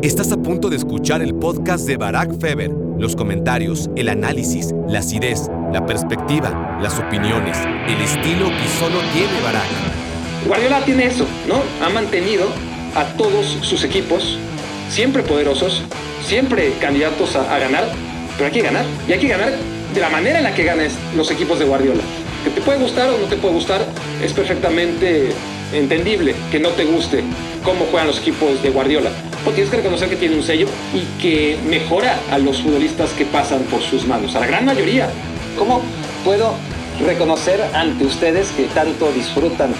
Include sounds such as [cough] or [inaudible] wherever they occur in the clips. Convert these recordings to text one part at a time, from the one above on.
Estás a punto de escuchar el podcast de Barack Feber. Los comentarios, el análisis, la acidez, la perspectiva, las opiniones, el estilo que solo tiene Barack. Guardiola tiene eso, ¿no? Ha mantenido a todos sus equipos siempre poderosos, siempre candidatos a, ganar, pero hay que ganar. Y hay que ganar de la manera en la que ganan los equipos de Guardiola. Que te puede gustar o no te puede gustar, es perfectamente entendible que no te guste cómo juegan los equipos de Guardiola. Porque tienes que reconocer que tiene un sello y que mejora a los futbolistas que pasan por sus manos, a la gran mayoría. ¿Cómo puedo reconocer ante ustedes que tanto disfrutan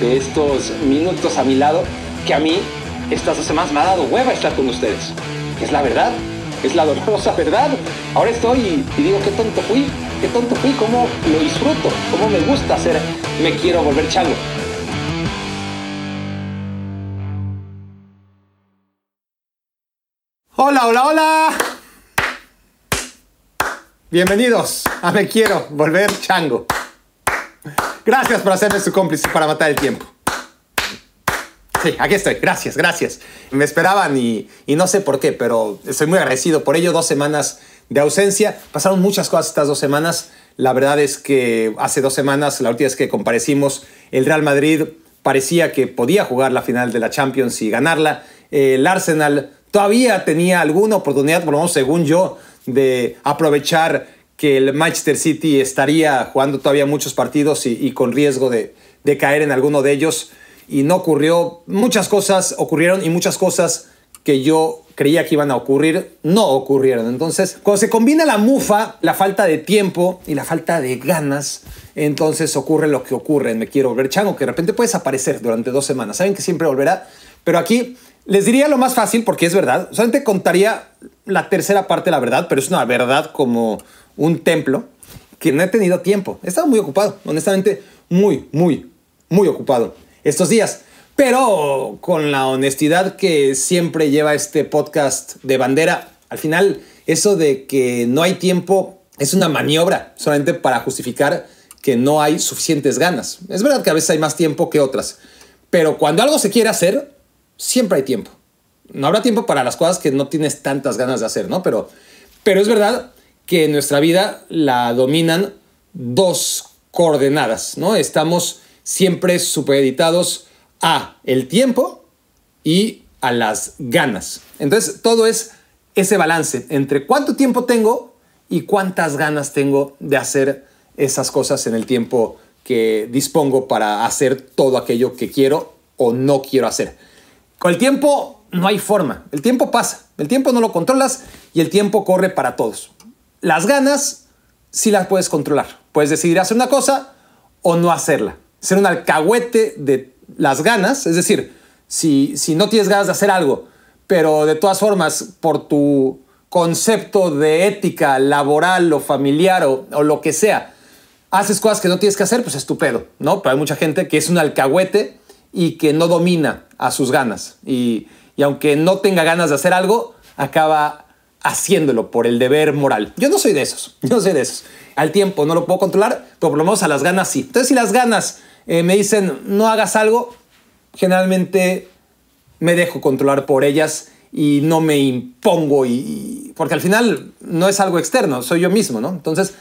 de estos minutos a mi lado que a mí estas dos semanas me ha dado hueva estar con ustedes? Es la verdad, es la dolorosa [laughs] verdad. Ahora estoy y, y digo, qué tonto fui, qué tonto fui, cómo lo disfruto, cómo me gusta hacer, me quiero volver chango. Hola, hola, hola. Bienvenidos a Me Quiero Volver Chango. Gracias por hacerme su cómplice para matar el tiempo. Sí, aquí estoy. Gracias, gracias. Me esperaban y, no sé por qué, pero estoy muy agradecido por ello. Dos semanas de ausencia. Pasaron muchas cosas estas dos semanas. La verdad es que hace dos semanas, la última vez que comparecimos, el Real Madrid parecía que podía jugar la final de la Champions y ganarla. El Arsenal todavía tenía alguna oportunidad, por lo menos según yo, de aprovechar que el Manchester City estaría jugando todavía muchos partidos y, con riesgo de, de, caer en alguno de ellos. Y no ocurrió. Muchas cosas ocurrieron y muchas cosas que yo creía que iban a ocurrir no ocurrieron. Entonces, cuando se combina la mufa, la falta de tiempo y la falta de ganas, entonces ocurre lo que ocurre. Me quiero volver chango, que de repente puede desaparecer durante dos semanas. Saben que siempre volverá, pero aquí les diría lo más fácil porque es verdad. Solamente contaría la tercera parte de la verdad, pero es una verdad como un templo que no he tenido tiempo. He estado muy ocupado, honestamente, muy, muy, muy ocupado estos días. Pero con la honestidad que siempre lleva este podcast de bandera, al final eso de que no hay tiempo es una maniobra solamente para justificar que no hay suficientes ganas. Es verdad que a veces hay más tiempo que otras, pero cuando algo se quiere hacer, siempre hay tiempo. No habrá tiempo para las cosas que no tienes tantas ganas de hacer, ¿no? Pero, pero es verdad que en nuestra vida la dominan dos coordenadas, ¿no? Estamos siempre supeditados a el tiempo y a las ganas. Entonces, todo es ese balance entre cuánto tiempo tengo y cuántas ganas tengo de hacer esas cosas en el tiempo que dispongo para hacer todo aquello que quiero o no quiero hacer. El tiempo no hay forma. El tiempo pasa. El tiempo no lo controlas y el tiempo corre para todos. Las ganas sí las puedes controlar. Puedes decidir hacer una cosa o no hacerla. Ser un alcahuete de las ganas, es decir, si, si no tienes ganas de hacer algo, pero de todas formas, por tu concepto de ética laboral o familiar o, o lo que sea, haces cosas que no tienes que hacer, pues estupendo, ¿no? Pero hay mucha gente que es un alcahuete y que no domina a sus ganas. Y, y aunque no tenga ganas de hacer algo, acaba haciéndolo por el deber moral. Yo no soy de esos, [laughs] yo no soy de esos. Al tiempo no lo puedo controlar, pero por lo menos a las ganas sí. Entonces, si las ganas eh, me dicen no hagas algo, generalmente me dejo controlar por ellas y no me impongo, y, porque al final no es algo externo, soy yo mismo, ¿no? Entonces,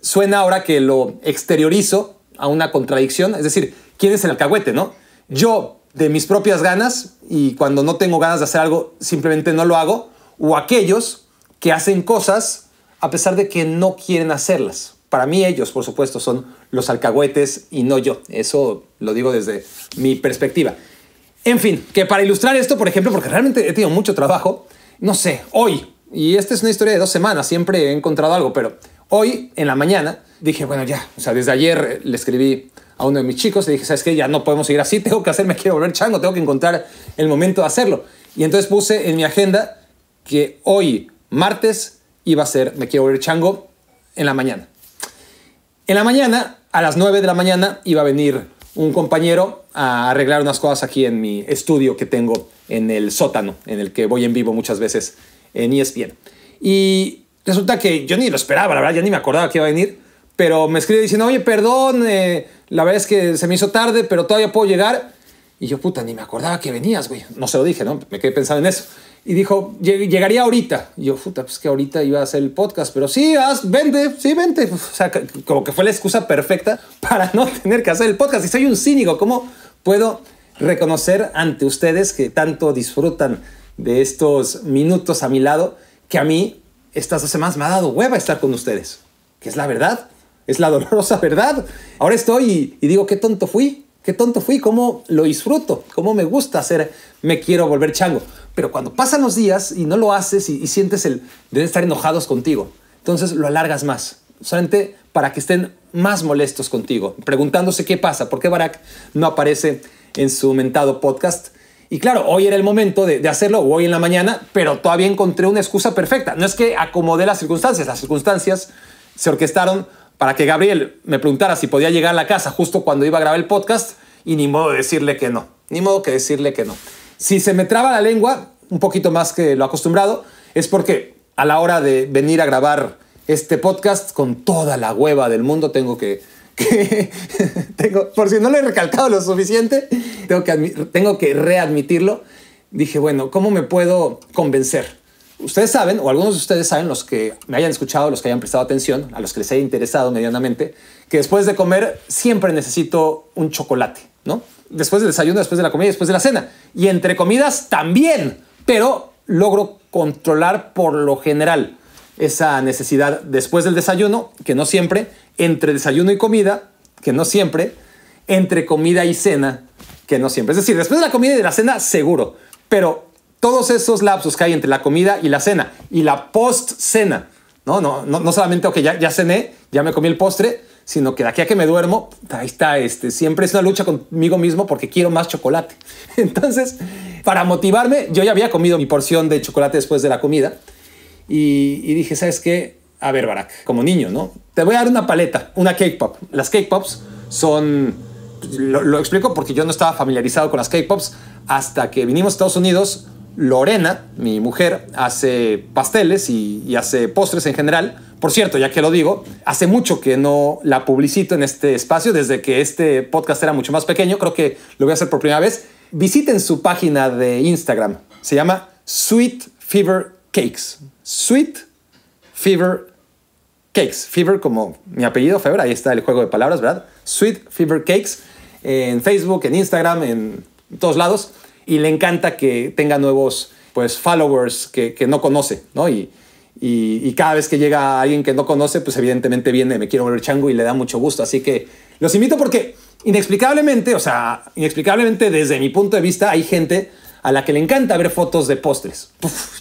suena ahora que lo exteriorizo a una contradicción, es decir, ¿quién es el alcahuete, no? Yo de mis propias ganas y cuando no tengo ganas de hacer algo simplemente no lo hago, o aquellos que hacen cosas a pesar de que no quieren hacerlas. Para mí ellos, por supuesto, son los alcahuetes y no yo. Eso lo digo desde mi perspectiva. En fin, que para ilustrar esto, por ejemplo, porque realmente he tenido mucho trabajo, no sé, hoy, y esta es una historia de dos semanas, siempre he encontrado algo, pero hoy en la mañana dije, bueno, ya, o sea, desde ayer le escribí a uno de mis chicos, le dije, ¿sabes qué? Ya no podemos seguir así, [laughs] tengo que hacerme, quiero volver chango, tengo que encontrar el momento de hacerlo. Y entonces puse en mi agenda que hoy, martes, iba a ser Me quiero volver chango en la mañana. En la mañana, a las 9 de la mañana, iba a venir un compañero a arreglar unas cosas aquí en mi estudio que tengo en el sótano, en el que voy en vivo muchas veces en ESPN. Y resulta que yo ni lo esperaba, la verdad, ya ni me acordaba que iba a venir, pero me escribe diciendo, oye, perdón, eh, la verdad es que se me hizo tarde, pero todavía puedo llegar. Y yo, puta, ni me acordaba que venías, güey. No se lo dije, ¿no? Me quedé pensando en eso. y dijo, llegaría ahorita. Y yo, puta, pues que ahorita iba a hacer el podcast, pero sí, haz, vente, sí, vente. O sea, como que fue la excusa perfecta [laughs] para no tener que hacer el podcast. Y soy un cínico, ¿cómo puedo reconocer ante ustedes que tanto disfrutan de estos minutos a mi lado, que a mí estas dos semanas me ha dado hueva estar con ustedes? Que es la verdad, es la dolorosa verdad. Ahora estoy y, digo, qué tonto fui, qué tonto fui, cómo lo disfruto, cómo me gusta hacer, me quiero volver chango. Pero cuando pasan los días y no lo haces y, sientes el de estar enojados contigo, entonces lo alargas más, solamente para que estén más molestos contigo, preguntándose qué pasa, por qué Barack no aparece en su mentado podcast. Y claro, hoy era el momento de, de, hacerlo, hoy en la mañana, pero todavía encontré una excusa perfecta. No es que acomodé las circunstancias, las circunstancias se orquestaron para que Gabriel me preguntara si podía llegar a la casa justo cuando iba a grabar el podcast y ni modo de decirle que no, ni modo que decirle que no. Si se me traba la lengua, un poquito más que lo acostumbrado, es porque a la hora de venir a grabar este podcast con toda la hueva del mundo tengo que, [laughs] tengo, por si no lo he recalcado lo suficiente, tengo que, tengo que readmitirlo. Dije, bueno, ¿cómo me puedo convencer? Ustedes saben, o algunos de ustedes saben, los que me hayan escuchado, los que hayan prestado atención, a los que les haya interesado medianamente, que después de comer siempre necesito un chocolate, ¿no? Después del desayuno, después de la comida, después de la cena. Y entre comidas también pero logro controlar por lo general esa necesidad después del desayuno, que no siempre, entre desayuno y comida, que no siempre, entre comida y cena, que no siempre. Es decir, después de la comida y de la cena, seguro, pero todos esos lapsos que hay entre la comida y la cena y la post-cena, ¿no? No, no, no solamente, ok, ya, ya cené, ya me comí el postre, sino que de aquí a que me duermo, ahí está, este, siempre es una lucha conmigo mismo porque quiero más chocolate. [laughs] Entonces, para motivarme, yo ya había comido mi porción de chocolate después de la comida y, dije, ¿sabes qué? A ver, Barack, como niño, ¿no? Te voy a dar una paleta, una cake pop. Las cake pops son, lo, lo explico porque yo no estaba familiarizado con las cake pops hasta que vinimos a Estados Unidos. Lorena, mi mujer, hace pasteles y, hace postres en general por cierto, ya que lo digo, hace mucho que no la publicito en este espacio, desde que este podcast era mucho más pequeño, creo que lo voy a hacer por primera vez. Visiten su página de Instagram, se llama Sweet Fever Cakes. Sweet Fever Cakes. Fever como mi apellido, Fever, ahí está el juego de palabras, ¿verdad? Sweet Fever Cakes en Facebook, en Instagram, en todos lados. Y le encanta que tenga nuevos pues, followers que, que no conoce, ¿no? Y, y, cada vez que llega alguien que no conoce, pues evidentemente viene, me quiero volver chango y le da mucho gusto. Así que los invito porque inexplicablemente, o sea, inexplicablemente desde mi punto de vista, hay gente a la que le encanta ver fotos de postres.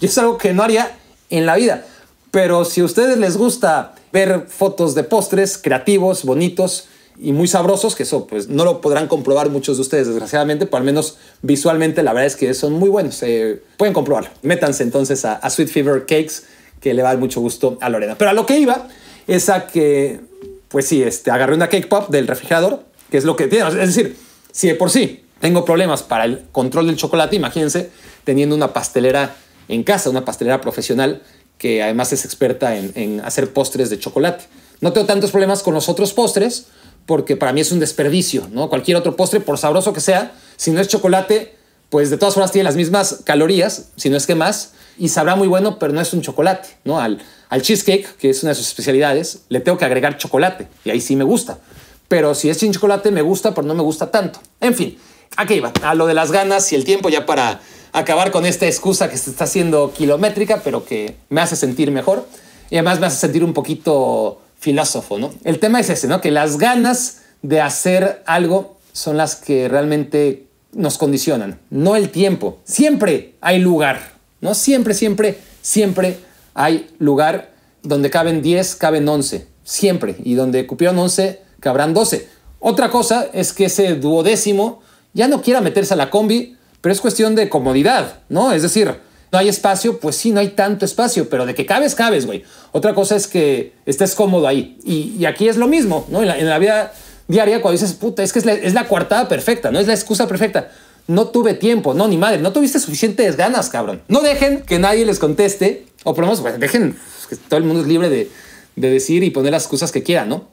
y es algo que no haría en la vida. Pero si a ustedes les gusta ver fotos de postres creativos, bonitos y muy sabrosos, que eso pues no lo podrán comprobar muchos de ustedes desgraciadamente, pero al menos visualmente la verdad es que son muy buenos. Eh, pueden comprobarlo. Métanse entonces a, Sweet Fever Cakes que le va a dar mucho gusto a Lorena. Pero a lo que iba es a que, pues sí, este, agarré una cake pop del refrigerador, que es lo que tiene. Es decir, si de por sí tengo problemas para el control del chocolate, imagínense teniendo una pastelera en casa, una pastelera profesional que además es experta en hacer postres de chocolate. No tengo tantos problemas con los otros postres porque para mí es un desperdicio, ¿no? Cualquier otro postre, por sabroso que sea, si no es chocolate, pues de todas formas tiene las mismas calorías, si no es que más, y sabrá muy bueno, pero no es un chocolate, ¿no? Al, al cheesecake, que es una de sus especialidades, le tengo que agregar chocolate y ahí sí me gusta. Pero si es sin chocolate me gusta, pero no me gusta tanto. En fin, aquí iba, a lo de las ganas y el tiempo ya para acabar con esta excusa que se está haciendo kilométrica, pero que me hace sentir mejor y además me hace sentir un poquito filósofo, ¿no? El tema es ese, ¿no? Que las ganas de hacer algo son las que realmente nos condicionan, no el tiempo. Siempre hay lugar ¿no? Siempre, siempre, siempre hay lugar donde caben 10, caben 11, siempre, y donde cupieron 11, cabrán 12. Otra cosa es que ese duodécimo ya no quiera meterse a la combi, pero es cuestión de comodidad, ¿no? Es decir, no hay espacio, pues sí, no hay tanto espacio, pero de que cabes, cabes, güey. Otra cosa es que estés cómodo ahí. Y, aquí es lo mismo, ¿no? En la, vida diaria, cuando dices, puta, es que es la, es la coartada perfecta, ¿no? Es la excusa perfecta no tuve tiempo, no, ni madre, no tuviste suficientes ganas, cabrón. No dejen que nadie les conteste, o por lo menos, dejen que todo el mundo es libre de, decir y poner las excusas que quieran, ¿no?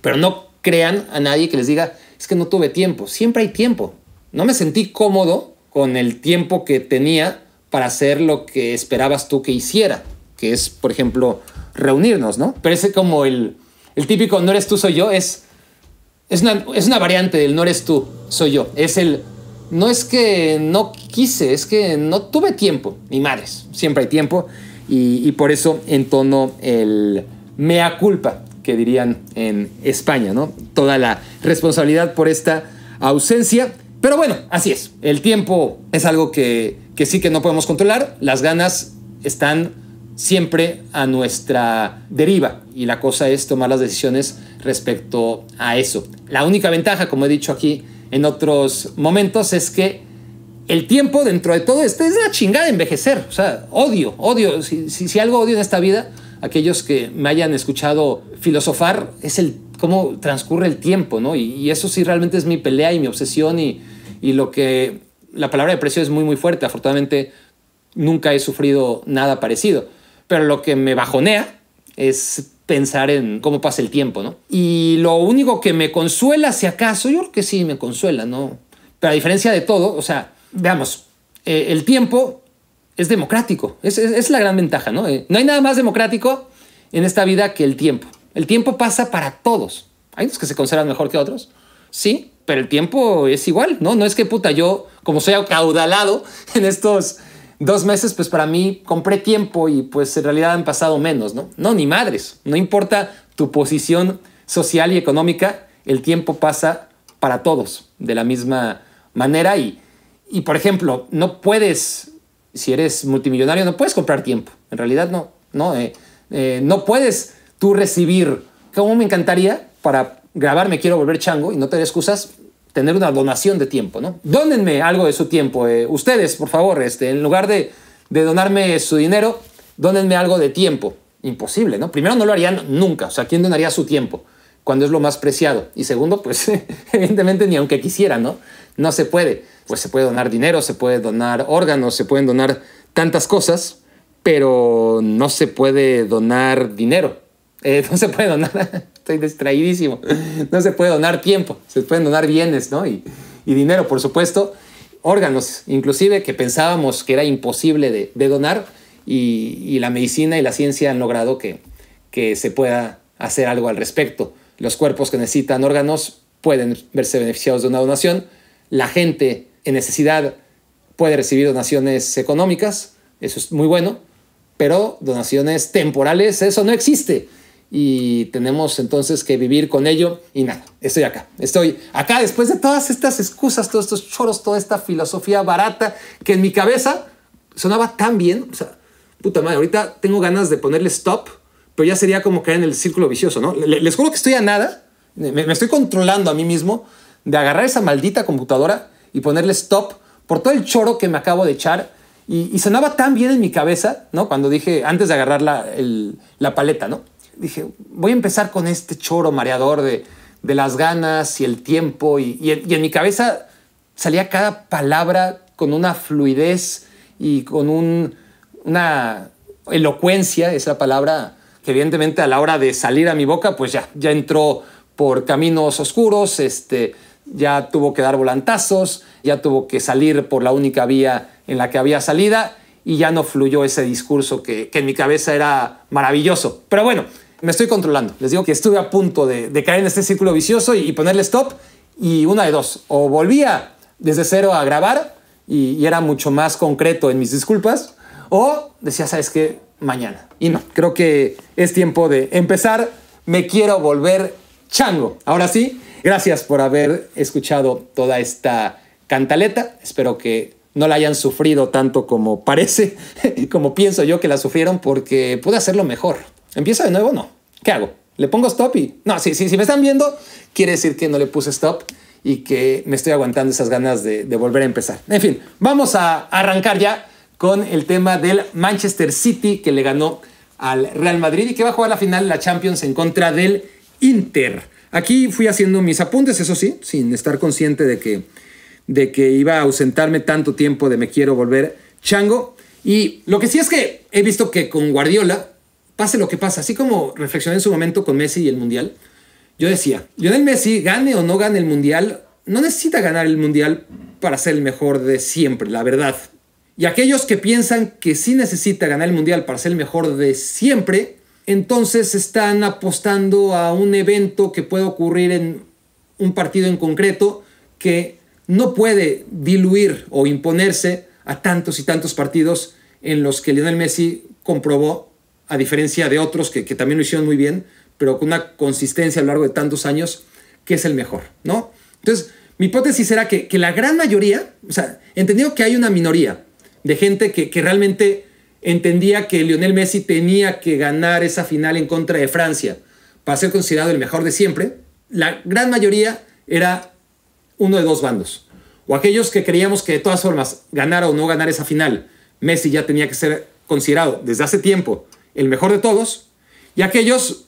Pero no crean a nadie que les diga, es que no tuve tiempo, siempre hay tiempo. No me sentí cómodo con el tiempo que tenía para hacer lo que esperabas tú que hiciera, que es, por ejemplo, reunirnos, ¿no? Pero ese como el, el típico no eres tú, soy yo, es, es, una, es una variante del no eres tú, soy yo. Es el, no es que no quise, es que no tuve tiempo, ni madres, siempre hay tiempo, y, y por eso entono el mea culpa, que dirían en España, ¿no? Toda la responsabilidad por esta ausencia. Pero bueno, así es. El tiempo es algo que, que sí que no podemos controlar. Las ganas están siempre a nuestra deriva y la cosa es tomar las decisiones respecto a eso. La única ventaja, como he dicho aquí en otros momentos, es que el tiempo dentro de todo esto es la chingada de envejecer. O sea, odio, odio. Si, si, algo odio en esta vida, aquellos que me hayan escuchado filosofar, es el cómo transcurre el tiempo, ¿no? Y, y eso sí realmente es mi pelea y mi obsesión y, y lo que la palabra de precio es muy, muy fuerte. Afortunadamente nunca he sufrido nada parecido. Pero lo que me bajonea es pensar en cómo pasa el tiempo, ¿no? Y lo único que me consuela, si acaso, yo creo que sí me consuela, ¿no? Pero a diferencia de todo, o sea, veamos, eh, el tiempo es democrático, es, es, la gran ventaja, ¿no? Eh, no hay nada más democrático en esta vida que el tiempo. El tiempo pasa para todos. Hay unos que se conservan mejor que otros, sí, pero el tiempo es igual, ¿no? No es que puta, yo, como soy acaudalado [laughs] en estos dos meses, pues para mí compré tiempo y pues en realidad han pasado menos, ¿no? No, ni madres. No importa tu posición social y económica, el tiempo pasa para todos de la misma manera y, y por ejemplo, no puedes, si eres multimillonario, no puedes comprar tiempo. En realidad no, no, eh, eh, no puedes tú recibir, como me encantaría para grabar Me Quiero Volver Chango y no te excusas, tener una donación de tiempo, ¿no? Dónenme algo de su tiempo. Eh, ustedes, por favor, este, en lugar de, de, donarme su dinero, dónenme algo de tiempo. Imposible, ¿no? Primero, no lo harían nunca. O sea, ¿quién donaría su tiempo? Cuando es lo más preciado. Y segundo, pues [laughs] evidentemente ni aunque quisieran, ¿no? No se puede. Pues se puede donar dinero, se puede donar órganos, se pueden donar tantas cosas, pero no se puede donar dinero. Eh, [laughs] no se puede donar estoy distraídísimo. No se puede donar tiempo, se pueden donar bienes, ¿no? Y, dinero, por supuesto. Órganos, inclusive, que pensábamos que era imposible de, donar y, la medicina y la ciencia han logrado que se pueda hacer algo al respecto. Los cuerpos que necesitan órganos pueden verse beneficiados de una donación. La gente en necesidad puede recibir donaciones económicas, eso es muy bueno, pero donaciones temporales, eso no existe y tenemos entonces que vivir con ello y nada, estoy acá, estoy acá después de todas estas excusas, todos estos choros, toda esta filosofía barata que en mi cabeza sonaba tan bien, o sea, puta madre, ahorita tengo ganas de ponerle stop, pero ya sería como caer en el círculo vicioso, ¿no? Les juro que estoy a nada, me, estoy controlando a mí mismo de agarrar esa maldita computadora y ponerle stop por todo el choro que me acabo de echar y, sonaba tan bien en mi cabeza, ¿no? Cuando dije, antes de agarrar la, la paleta, ¿no? Dije, voy a empezar con este choro mareador de, de las ganas y el tiempo y, y, en mi cabeza salía cada palabra con una fluidez y con un, una elocuencia, esa palabra que evidentemente a la hora de salir a mi boca, pues ya, ya entró por caminos oscuros, este, ya tuvo que dar volantazos, ya tuvo que salir por la única vía en la que había salida y ya no fluyó ese discurso que, que en mi cabeza era maravilloso. Pero bueno, me estoy controlando. Les digo que estuve a punto de, caer en este círculo vicioso y, y, ponerle stop. Y una de dos, o volvía desde cero a grabar y, y, era mucho más concreto en mis disculpas, o decía, ¿sabes qué? Mañana. Y no, creo que es tiempo de empezar. Me quiero volver chango. Ahora sí, gracias por haber escuchado toda esta cantaleta. Espero que no la hayan sufrido tanto como parece, [laughs] como pienso yo que la sufrieron, porque pude hacerlo mejor. ¿Empieza de nuevo? No. ¿Qué hago? ¿Le pongo stop y...? No, si, si, si me están viendo, quiere decir que no le puse stop y que me estoy aguantando esas ganas de, de volver a empezar. En fin, vamos a arrancar ya con el tema del Manchester City que le ganó al Real Madrid y que va a jugar la final de la Champions en contra del Inter. Aquí fui haciendo mis apuntes, eso sí, sin estar consciente de que, de que iba a ausentarme tanto tiempo de me quiero volver chango. Y lo que sí es que he visto que con Guardiola pase lo que pase, así como reflexioné en su momento con Messi y el Mundial, yo decía, Lionel Messi, gane o no gane el Mundial, no necesita ganar el Mundial para ser el mejor de siempre, la verdad. Y aquellos que piensan que sí necesita ganar el Mundial para ser el mejor de siempre, entonces están apostando a un evento que puede ocurrir en un partido en concreto que no puede diluir o imponerse a tantos y tantos partidos en los que Lionel Messi comprobó, a diferencia de otros que, también lo hicieron muy bien, pero con una consistencia a lo largo de tantos años, que es el mejor, ¿no? Entonces, mi hipótesis era que, la gran mayoría, o sea, entendido que hay una minoría de gente que, que realmente entendía que Lionel Messi tenía que ganar esa final en contra de Francia para ser considerado el mejor de siempre, la gran mayoría era uno de dos bandos. O aquellos que creíamos que de todas formas, ganara o no ganar esa final, Messi ya tenía que ser considerado desde hace tiempo el mejor de todos, y aquellos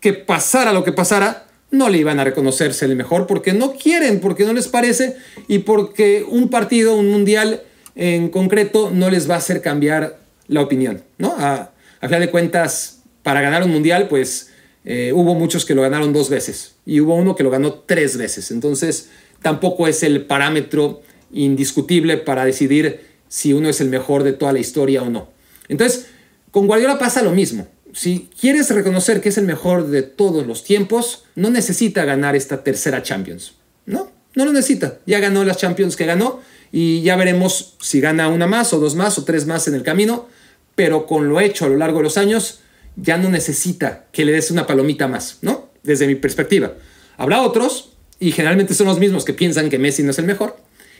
que pasara lo que pasara, no le iban a reconocerse el mejor porque no quieren, porque no les parece y porque un partido, un mundial en concreto, no les va a hacer cambiar la opinión, ¿no? A, a de cuentas, para ganar un mundial, pues eh, hubo muchos que lo ganaron dos veces y hubo uno que lo ganó tres veces. Entonces, tampoco es el parámetro indiscutible para decidir si uno es el mejor de toda la historia o no. Entonces, con Guardiola pasa lo mismo. Si quieres reconocer que es el mejor de todos los tiempos, no necesita ganar esta tercera Champions. No, no lo necesita. Ya ganó las Champions que ganó y ya veremos si gana una más o dos más o tres más en el camino, pero con lo hecho a lo largo de los años, ya no necesita que le des una palomita más, ¿no? Desde mi perspectiva. Habrá otros, y generalmente son los mismos que piensan que Messi no es el mejor,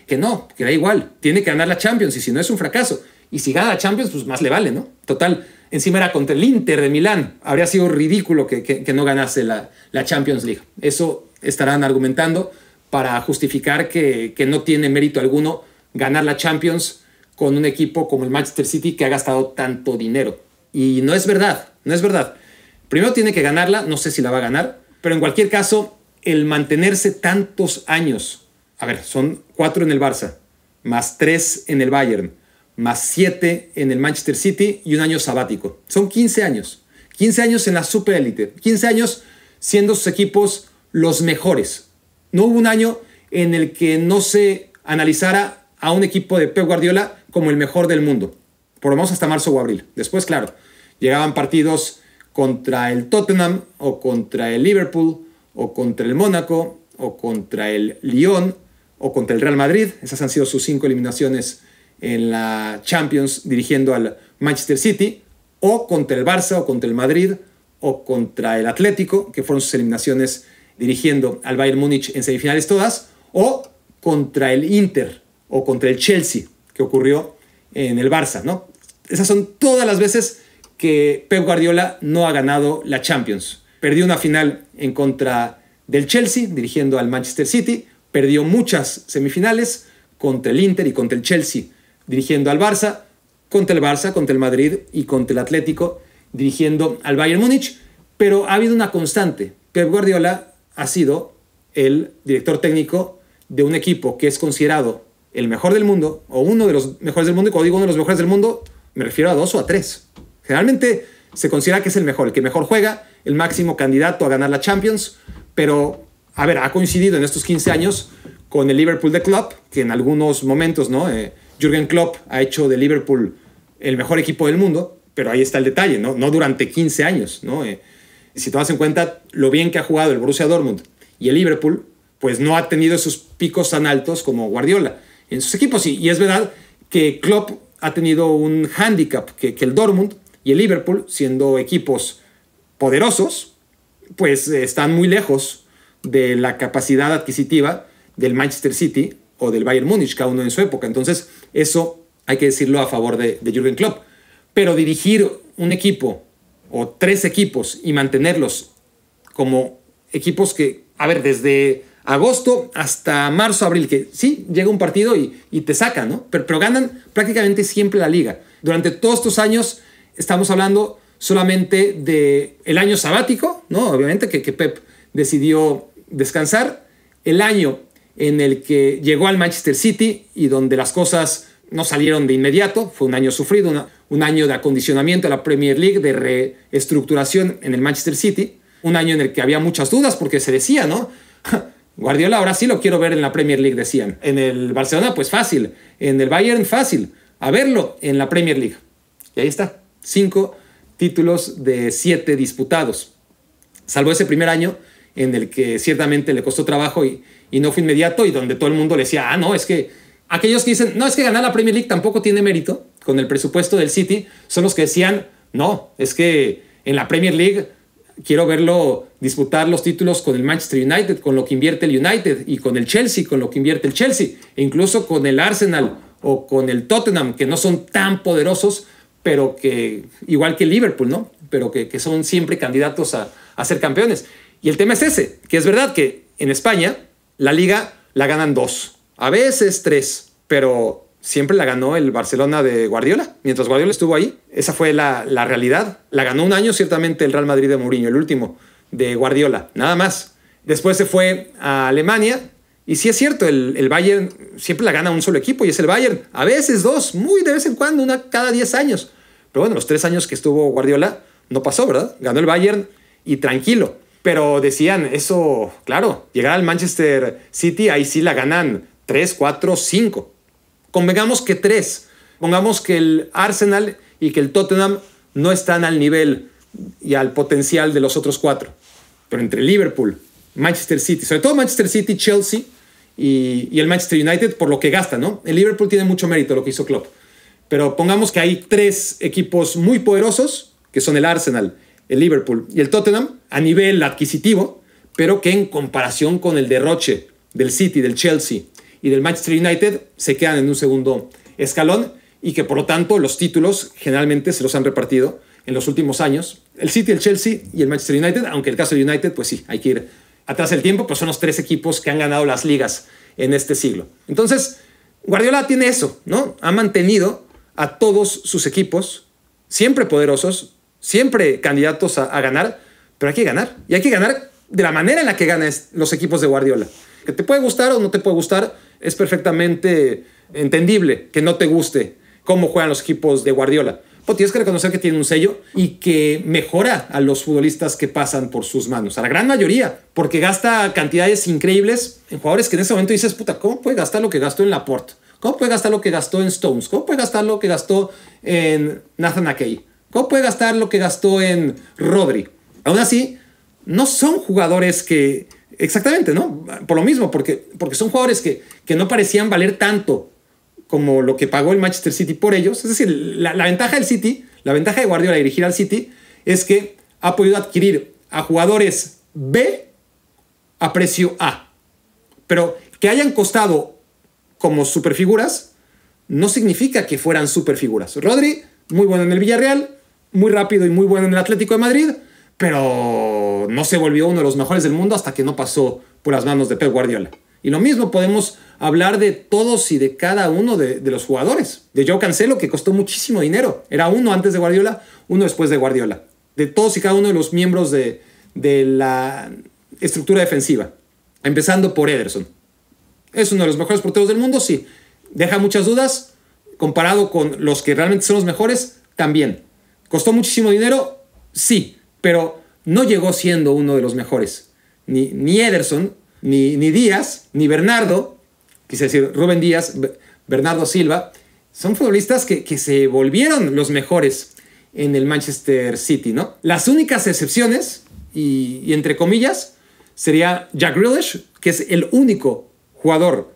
que no, que da igual, tiene que ganar la Champions y si no es un fracaso. Y si gana la Champions, pues más le vale, ¿no? Total, encima era contra el Inter de Milán. Habría sido ridículo que, no ganase la, la, Champions League. Eso estarán argumentando para justificar que, que no tiene mérito alguno ganar la Champions con un equipo como el Manchester City que ha gastado tanto dinero. Y no es verdad, no es verdad. Primero tiene que ganarla, no sé si la va a ganar, pero en cualquier caso, el mantenerse tantos años, a ver, son cuatro en el Barça, más tres en el Bayern, más siete en el Manchester City y un año sabático. Son 15 años. 15 años en la superélite. 15 años siendo sus equipos los mejores. No hubo un año en el que no se analizara a un equipo de Pep Guardiola como el mejor del mundo. Por lo menos hasta marzo o abril. Después, claro, llegaban partidos contra el Tottenham o contra el Liverpool o contra el Mónaco o contra el Lyon o contra el Real Madrid. Esas han sido sus cinco eliminaciones en la Champions dirigiendo al Manchester City. O contra el Barça o contra el Madrid o contra el Atlético, que fueron sus eliminaciones dirigiendo al Bayern Múnich en semifinales todas. O contra el Inter o contra el Chelsea, que ocurrió en el Barça, ¿no? Esas son todas las veces que Pep Guardiola no ha ganado la Champions. Perdió una final en contra del Chelsea, dirigiendo al Manchester City. Perdió muchas semifinales contra el Inter y contra el Chelsea, dirigiendo al Barça, contra el Barça, contra el Madrid y contra el Atlético, dirigiendo al Bayern Múnich. Pero ha habido una constante. Pep Guardiola ha sido el director técnico de un equipo que es considerado el mejor del mundo, o uno de los mejores del mundo, y cuando digo uno de los mejores del mundo, me refiero a dos o a tres. Generalmente se considera que es el mejor, el que mejor juega, el máximo candidato a ganar la Champions, pero, a ver, ha coincidido en estos 15 años con el Liverpool de Klopp, que en algunos momentos, ¿no? Eh, Jürgen Klopp ha hecho de Liverpool el mejor equipo del mundo, pero ahí está el detalle, ¿no? Durante 15 años, ¿no? Eh, si tomas en cuenta lo bien que ha jugado el Borussia Dortmund y el Liverpool, pues no ha tenido esos picos tan altos como Guardiola en sus equipos. Y, es verdad que Klopp ha tenido un hándicap que, que el Dortmund y el Liverpool, siendo equipos poderosos, pues eh, están muy lejos de la capacidad adquisitiva del Manchester City o del Bayern Múnich, cada uno en su época. Entonces, eso hay que decirlo a favor de, de Jürgen Klopp. Pero dirigir un equipo o tres equipos y mantenerlos como equipos que, a ver, desde agosto hasta marzo, abril, que sí, llega un partido y, te saca, ¿no? Pero, pero, ganan prácticamente siempre la liga. Durante todos estos años estamos hablando solamente del el año sabático, ¿no? Obviamente que, que, Pep decidió descansar, el año en el que llegó al Manchester City y donde las cosas no salieron de inmediato, fue un año sufrido, un año de acondicionamiento a la Premier League, de reestructuración en el Manchester City, un año en el que había muchas dudas porque se decía, ¿no? [laughs] Guardiola ahora sí lo quiero ver en la Premier League, decían. En el Barcelona, pues fácil. En el Bayern, fácil a verlo en la Premier League. Y ahí está, cinco títulos de siete disputados. Salvo ese primer año en el que ciertamente le costó trabajo y, no fue inmediato y donde todo el mundo le decía, ah, no, es que aquellos que dicen, no, es que ganar la Premier League tampoco tiene mérito con el presupuesto del City, son los que decían, no, es que en la Premier League quiero verlo disputar los títulos con el Manchester United, con lo que invierte el United, y con el Chelsea, con lo que invierte el Chelsea, e incluso con el Arsenal o con el Tottenham, que no son tan poderosos, pero que, igual que el Liverpool, ¿no? Pero que, son siempre candidatos a ser campeones. Y el tema es ese, que es verdad que en España la liga la ganan dos, a veces tres, pero siempre la ganó el Barcelona de Guardiola. Mientras Guardiola estuvo ahí, esa fue la, la, realidad. La ganó un año ciertamente el Real Madrid de Mourinho, el último de Guardiola, nada más. Después se fue a Alemania y sí es cierto, el, el, Bayern siempre la gana un solo equipo y es el Bayern. A veces dos, muy de vez en cuando, una cada 10 años. Pero bueno, los tres años que estuvo Guardiola no pasó, ¿verdad? Ganó el Bayern y tranquilo. Pero decían, eso, claro, llegar al Manchester City, ahí sí la ganan 3, 4, 5. Convengamos que 3. Pongamos que el Arsenal y que el Tottenham no están al nivel y al potencial de los otros cuatro. Pero entre Liverpool, Manchester City, sobre todo Manchester City, Chelsea y, el Manchester United, por lo que gasta, ¿no? El Liverpool tiene mucho mérito lo que hizo Klopp. Pero pongamos que hay tres equipos muy poderosos, que son el Arsenal, el Liverpool y el Tottenham a nivel adquisitivo, pero que en comparación con el derroche del City, del Chelsea y del Manchester United se quedan en un segundo escalón y que por lo tanto los títulos generalmente se los han repartido en los últimos años. El City, el Chelsea y el Manchester United, aunque el caso de United, pues sí, hay que ir atrás del tiempo, pues son los tres equipos que han ganado las ligas en este siglo. Entonces, Guardiola tiene eso, ¿no? Ha mantenido a todos sus equipos siempre poderosos, siempre candidatos a, ganar, pero hay que ganar. Y hay que ganar de la manera en la que ganan los equipos de Guardiola. Que te puede gustar o no te puede gustar, es perfectamente entendible que no te guste cómo juegan los equipos de Guardiola. Pues tienes que reconocer que tiene un sello y que mejora a los futbolistas que pasan por sus manos, a la gran mayoría, porque gasta cantidades increíbles en jugadores que en ese momento dices, puta, ¿cómo puede gastar lo que gastó en Laporte? ¿Cómo puede gastar lo que gastó en Stones? ¿Cómo puede gastar lo que gastó en Nathan Akey? ¿Cómo puede gastar lo que gastó en Rodri? Aún así, no son jugadores que... Exactamente, ¿no? Por lo mismo, porque, porque son jugadores que, que no parecían valer tanto como lo que pagó el Manchester City por ellos. Es decir, la, la, ventaja del City, la ventaja de Guardiola de dirigir al City, es que ha podido adquirir a jugadores B a precio A. Pero que hayan costado como superfiguras, no significa que fueran superfiguras. Rodri, muy bueno en el Villarreal, muy rápido y muy bueno en el Atlético de Madrid, pero no se volvió uno de los mejores del mundo hasta que no pasó por las manos de Pep Guardiola. Y lo mismo podemos hablar de todos y de cada uno de, los jugadores. De Joe Cancelo, que costó muchísimo dinero. Era uno antes de Guardiola, uno después de Guardiola. De todos y cada uno de los miembros de, de la estructura defensiva. Empezando por Ederson. ¿Es uno de los mejores porteros del mundo? Sí. ¿Deja muchas dudas? Comparado con los que realmente son los mejores, también. ¿Costó muchísimo dinero? Sí, pero no llegó siendo uno de los mejores. Ni, ni Ederson, ni, ni Díaz, ni Bernardo, quise decir Rubén Díaz, Bernardo Silva, son futbolistas que, que se volvieron los mejores en el Manchester City, ¿no? Las únicas excepciones, y, entre comillas, sería Jack Grealish, que es el único jugador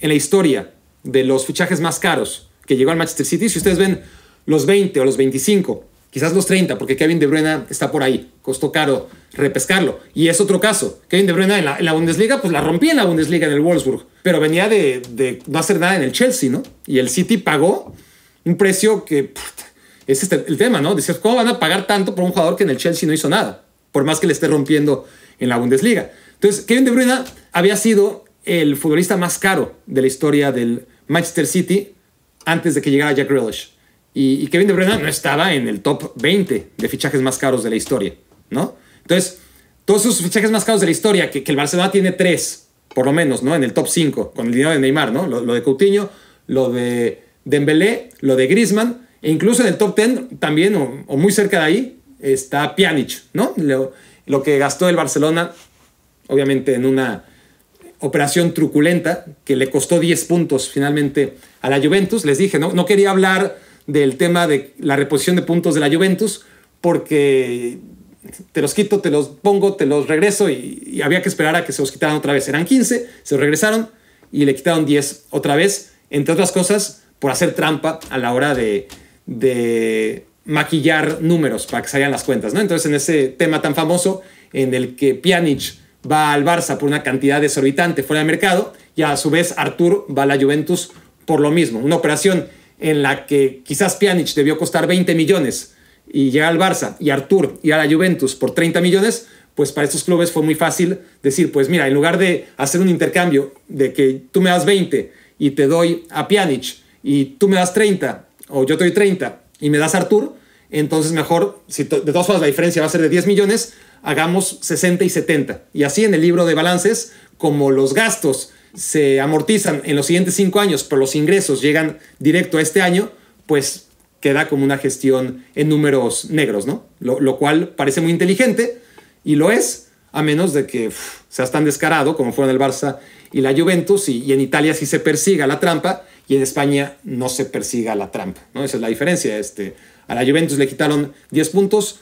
en la historia de los fichajes más caros que llegó al Manchester City. Si ustedes ven los 20 o los 25, quizás los 30, porque Kevin De Bruyne está por ahí. Costó caro repescarlo. Y es otro caso. Kevin De Bruyne en la, en la Bundesliga, pues la rompía en la Bundesliga en el Wolfsburg, pero venía de, de, no hacer nada en el Chelsea, ¿no? Y el City pagó un precio que pff, ese es el tema, ¿no? Decías, ¿cómo van a pagar tanto por un jugador que en el Chelsea no hizo nada? Por más que le esté rompiendo en la Bundesliga. Entonces, Kevin De Bruyne había sido el futbolista más caro de la historia del Manchester City antes de que llegara Jack Grealish. Y, Kevin De Bruyne no estaba en el top 20 de fichajes más caros de la historia, ¿no? Entonces, todos esos fichajes más caros de la historia, que, el Barcelona tiene tres, por lo menos, ¿no? En el top 5, con el dinero de Neymar, ¿no? Lo, de Coutinho, lo de Dembélé, lo de Griezmann, e incluso en el top 10 también, o, muy cerca de ahí, está Pjanic, ¿no? Lo, que gastó el Barcelona, obviamente en una operación truculenta que le costó 10 puntos finalmente a la Juventus. Les dije, no, no quería hablar del tema de la reposición de puntos de la Juventus porque te los quito, te los pongo, te los regreso y, había que esperar a que se los quitaran otra vez. Eran 15, se los regresaron y le quitaron 10 otra vez, entre otras cosas por hacer trampa a la hora de, de maquillar números para que salgan las cuentas. ¿no? Entonces en ese tema tan famoso en el que Pjanic va al Barça por una cantidad desorbitante fuera del mercado y a su vez Artur va a la Juventus por lo mismo. Una operación en la que quizás Pjanic debió costar 20 millones y llega al Barça y Artur y a la Juventus por 30 millones, pues para estos clubes fue muy fácil decir, pues mira, en lugar de hacer un intercambio de que tú me das 20 y te doy a Pjanic y tú me das 30 o yo te doy 30 y me das Artur, entonces mejor, si de todas formas la diferencia va a ser de 10 millones, hagamos 60 y 70. Y así en el libro de balances, como los gastos se amortizan en los siguientes 5 años, pero los ingresos llegan directo a este año, pues queda como una gestión en números negros, ¿no? Lo, cual parece muy inteligente y lo es, a menos de que seas tan descarado como fueron el Barça y la Juventus, y, y, en Italia sí se persiga la trampa y en España no se persiga la trampa, ¿no? Esa es la diferencia. Este, a la Juventus le quitaron 10 puntos,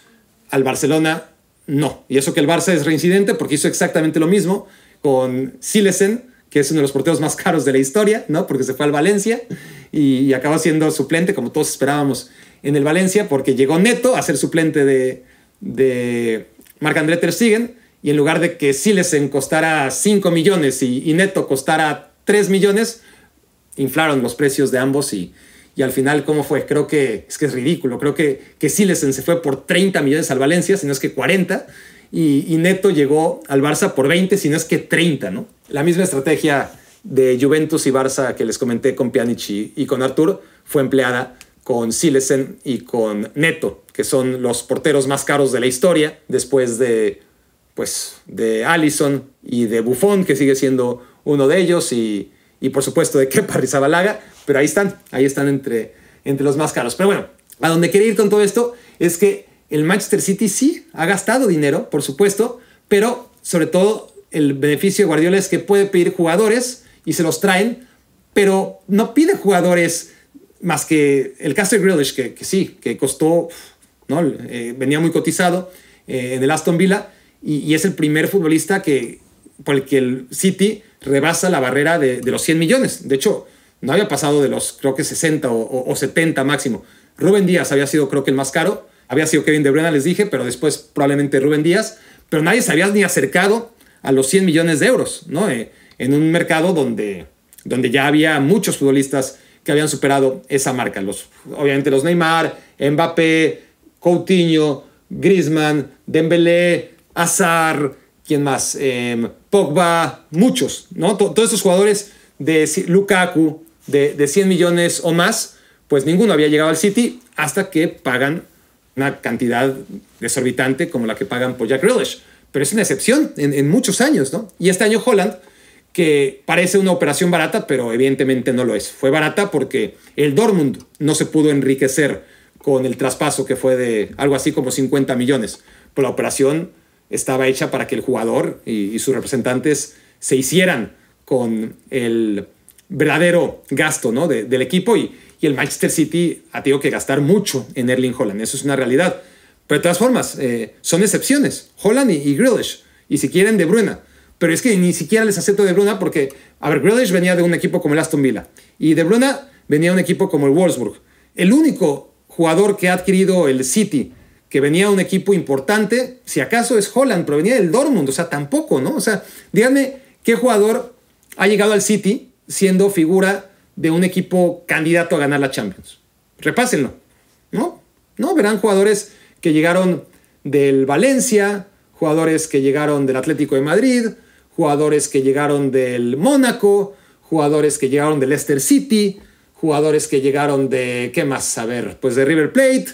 al Barcelona no. Y eso que el Barça es reincidente porque hizo exactamente lo mismo con Silesen, que es uno de los porteros más caros de la historia, ¿no? Porque se fue al Valencia y, acabó siendo suplente, como todos esperábamos en el Valencia, porque llegó Neto a ser suplente de, de Marc-André Ter Stegen, y en lugar de que Silesen costara 5 millones y, y, Neto costara 3 millones, inflaron los precios de ambos y, y al final, ¿cómo fue? Creo que es que es ridículo. Creo que, que Silesen se fue por 30 millones al Valencia, si no es que 40. Y, Neto llegó al Barça por 20, si no es que 30, ¿no? La misma estrategia de Juventus y Barça que les comenté con Pjanic y, con Artur fue empleada con Silesen y con Neto, que son los porteros más caros de la historia, después de, pues, de Allison y de Buffon, que sigue siendo uno de ellos, y, y por supuesto de Kepa Rizabalaga, pero ahí están, ahí están entre, entre los más caros. Pero bueno, a donde quería ir con todo esto es que el Manchester City sí ha gastado dinero, por supuesto, pero sobre todo el beneficio de Guardiola es que puede pedir jugadores y se los traen, pero no pide jugadores más que el Castle Grealish, que, sí, que costó, ¿no? Eh, venía muy cotizado eh, en el Aston Villa y, es el primer futbolista que, por el que el City rebasa la barrera de, de los 100 millones. De hecho, no había pasado de los, creo que 60 o, 70 máximo. Rubén Díaz había sido, creo que el más caro. Había sido Kevin De Bruyne, les dije, pero después probablemente Rubén Díaz. Pero nadie se había ni acercado a los 100 millones de euros, ¿no? Eh, en un mercado donde, donde ya había muchos futbolistas que habían superado esa marca. Los, obviamente los Neymar, Mbappé, Coutinho, Griezmann, Dembélé, Azar, ¿quién más? Em, Pogba, muchos, ¿no? todos esos jugadores de Lukaku, de, 100 millones o más, pues ninguno había llegado al City hasta que pagan una cantidad desorbitante como la que pagan por Jack Grealish. Pero es una excepción en, muchos años, ¿no? Y este año Holland, que parece una operación barata, pero evidentemente no lo es. Fue barata porque el Dortmund no se pudo enriquecer con el traspaso que fue de algo así como 50 millones. Pero la operación estaba hecha para que el jugador y, sus representantes se hicieran con el verdadero gasto ¿no? del equipo y, el Manchester City ha tenido que gastar mucho en Erling Holland. Eso es una realidad. Pero de todas formas, eh, son excepciones. Holland y, y. Y si quieren, De Bruyne. Pero es que ni siquiera les acepto De Bruyne porque, a ver, Grealish venía de un equipo como el Aston Villa. Y De Bruyne venía de un equipo como el Wolfsburg. El único jugador que ha adquirido el City que venía de un equipo importante, si acaso es Holland, pero venía del Dortmund, o sea, tampoco, ¿no? O sea, díganme qué jugador ha llegado al City siendo figura de un equipo candidato a ganar la Champions. Repásenlo, ¿no? No, verán jugadores que llegaron del Valencia, jugadores que llegaron del Atlético de Madrid, jugadores que llegaron del Mónaco, jugadores que llegaron del Leicester City, jugadores que llegaron de, ¿qué más? A ver, pues de River Plate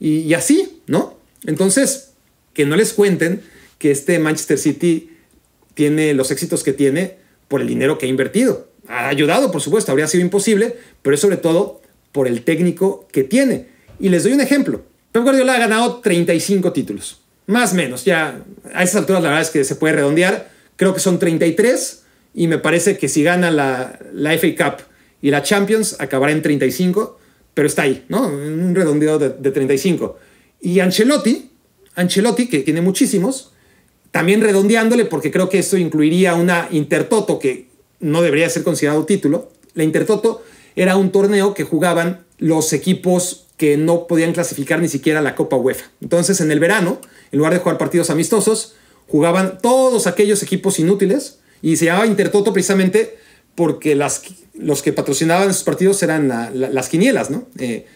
y, y así, ¿no? Entonces, que no les cuenten que este Manchester City tiene los éxitos que tiene por el dinero que ha invertido. Ha ayudado, por supuesto, habría sido imposible, pero es sobre todo por el técnico que tiene. Y les doy un ejemplo. Pep Guardiola ha ganado 35 títulos, más o menos. Ya a esas alturas la verdad es que se puede redondear. Creo que son 33 y me parece que si gana la, la FA Cup y la Champions acabará en 35, pero está ahí, ¿no? Un redondeo de, de 35. Y Ancelotti, Ancelotti, que tiene muchísimos, también redondeándole, porque creo que esto incluiría una Intertoto, que no debería ser considerado título. La Intertoto era un torneo que jugaban los equipos que no podían clasificar ni siquiera la Copa UEFA. Entonces, en el verano, en lugar de jugar partidos amistosos, jugaban todos aquellos equipos inútiles y se llamaba Intertoto precisamente porque las, los que patrocinaban esos partidos eran las quinielas, ¿no? Eh,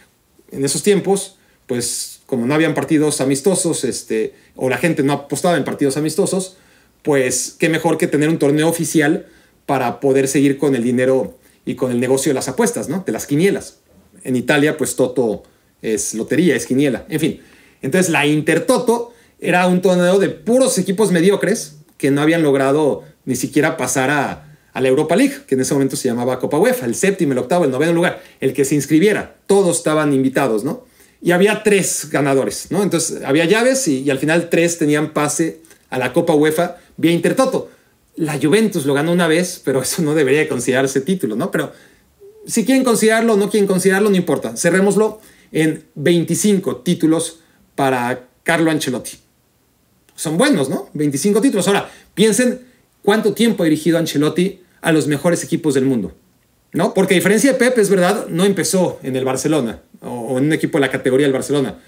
en esos tiempos, pues como no habían partidos amistosos, este, o la gente no apostaba en partidos amistosos, pues qué mejor que tener un torneo oficial para poder seguir con el dinero y con el negocio de las apuestas, ¿no? De las quinielas. En Italia, pues Toto es lotería, es quiniela, en fin. Entonces la Intertoto era un torneo de puros equipos mediocres que no habían logrado ni siquiera pasar a, la Europa League, que en ese momento se llamaba Copa UEFA, el séptimo, el octavo, el noveno lugar, el que se inscribiera, todos estaban invitados, ¿no? Y había tres ganadores, ¿no? Entonces había llaves y, y al final tres tenían pase a la Copa UEFA vía Intertoto. La Juventus lo ganó una vez, pero eso no debería considerarse título, ¿no? Pero si quieren considerarlo o no quieren considerarlo, no importa. Cerrémoslo en 25 títulos para Carlo Ancelotti. Son buenos, ¿no? 25 títulos. Ahora, piensen cuánto tiempo ha dirigido Ancelotti a los mejores equipos del mundo. ¿No? Porque a diferencia de Pep, es verdad, no empezó en el Barcelona o en un equipo de la categoría del Barcelona.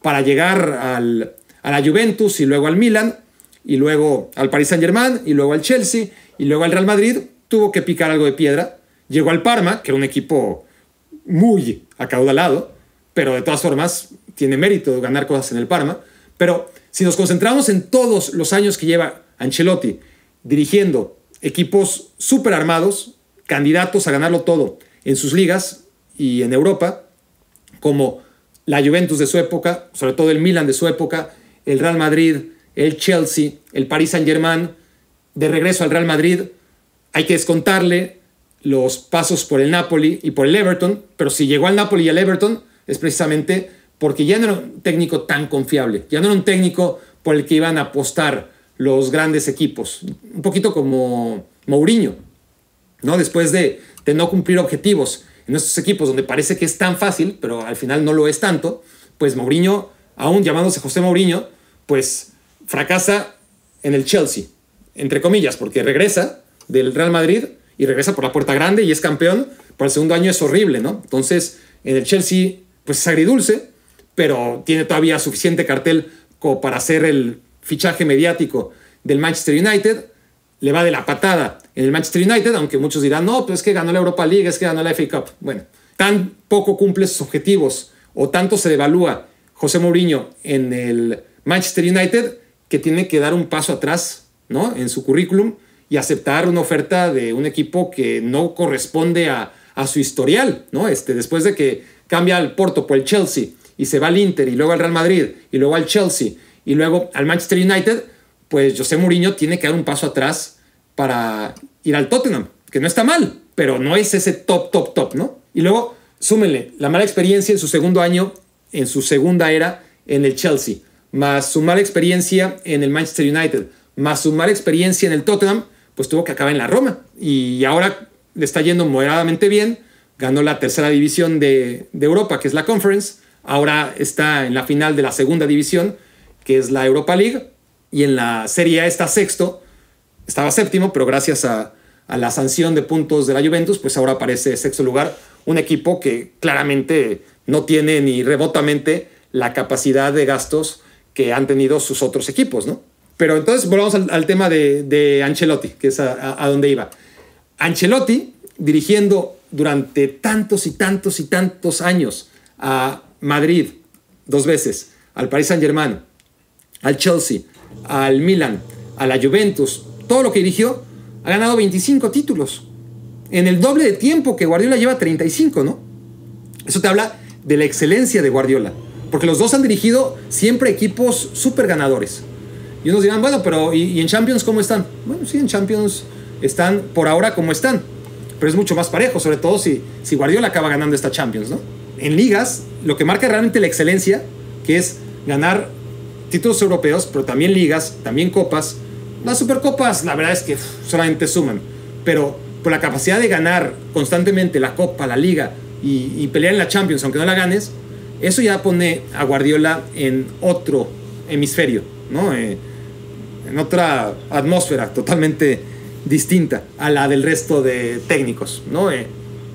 Para llegar al, a la Juventus y luego al Milan y luego al Paris Saint Germain y luego al Chelsea y luego al Real Madrid, tuvo que picar algo de piedra. Llegó al Parma, que era un equipo muy acaudalado, pero de todas formas tiene mérito ganar cosas en el Parma. Pero si nos concentramos en todos los años que lleva Ancelotti dirigiendo equipos súper armados, candidatos a ganarlo todo en sus ligas y en Europa, como la Juventus de su época, sobre todo el Milan de su época, el Real Madrid, el Chelsea, el Paris Saint-Germain, de regreso al Real Madrid, hay que descontarle los pasos por el Napoli y por el Everton, pero si llegó al Napoli y al Everton es precisamente porque ya no era un técnico tan confiable, ya no era un técnico por el que iban a apostar los grandes equipos, un poquito como Mourinho, ¿no? Después de, de no cumplir objetivos en estos equipos donde parece que es tan fácil, pero al final no lo es tanto, pues Mourinho, aún llamándose José Mourinho, pues fracasa en el Chelsea, entre comillas, porque regresa del Real Madrid y regresa por la puerta grande y es campeón, por el segundo año es horrible, ¿no? Entonces, en el Chelsea, pues es agridulce, pero tiene todavía suficiente cartel como para hacer el fichaje mediático del Manchester United, le va de la patada en el Manchester United, aunque muchos dirán, no, pues es que ganó la Europa League, es que ganó la FA Cup. Bueno, tan poco cumple sus objetivos o tanto se devalúa José Mourinho en el Manchester United que tiene que dar un paso atrás ¿no? en su currículum y aceptar una oferta de un equipo que no corresponde a, a su historial. ¿no? Este, después de que cambia al Porto por el Chelsea y se va al Inter y luego al Real Madrid y luego al Chelsea y luego al Manchester United, pues José Mourinho tiene que dar un paso atrás para ir al Tottenham, que no está mal, pero no es ese top, top, top, ¿no? Y luego súmenle la mala experiencia en su segundo año, en su segunda era en el Chelsea, más su mala experiencia en el Manchester United, más su mala experiencia en el Tottenham, pues tuvo que acabar en la Roma. Y ahora le está yendo moderadamente bien, ganó la tercera división de, de Europa, que es la Conference, ahora está en la final de la segunda división, que es la Europa League, y en la Serie A está sexto, estaba séptimo, pero gracias a, a, la sanción de puntos de la Juventus, pues ahora aparece sexto lugar, un equipo que claramente no tiene ni remotamente la capacidad de gastos que han tenido sus otros equipos, ¿no? Pero entonces volvamos al, tema de, de, Ancelotti, que es a, a, a donde iba. Ancelotti, dirigiendo durante tantos y tantos y tantos años a Madrid, dos veces, al Paris Saint-Germain, al Chelsea, al Milan, a la Juventus, todo lo que dirigió, ha ganado 25 títulos. En el doble de tiempo que Guardiola lleva 35, ¿no? Eso te habla de la excelencia de Guardiola. Porque los dos han dirigido siempre equipos súper ganadores. Y unos dirán, bueno, pero ¿y, ¿y, en Champions cómo están? Bueno, sí, en Champions están por ahora como están. Pero es mucho más parejo, sobre todo si, si Guardiola acaba ganando esta Champions, ¿no? En ligas, lo que marca realmente la excelencia, que es ganar títulos europeos, pero también ligas, también copas. Las supercopas, la verdad es que solamente suman. pero por la capacidad de ganar constantemente la Copa, la Liga y, pelear en la Champions, aunque no la ganes, eso ya pone a Guardiola en otro hemisferio, ¿no? Eh, en otra atmósfera totalmente distinta a la del resto de técnicos, ¿no? Eh,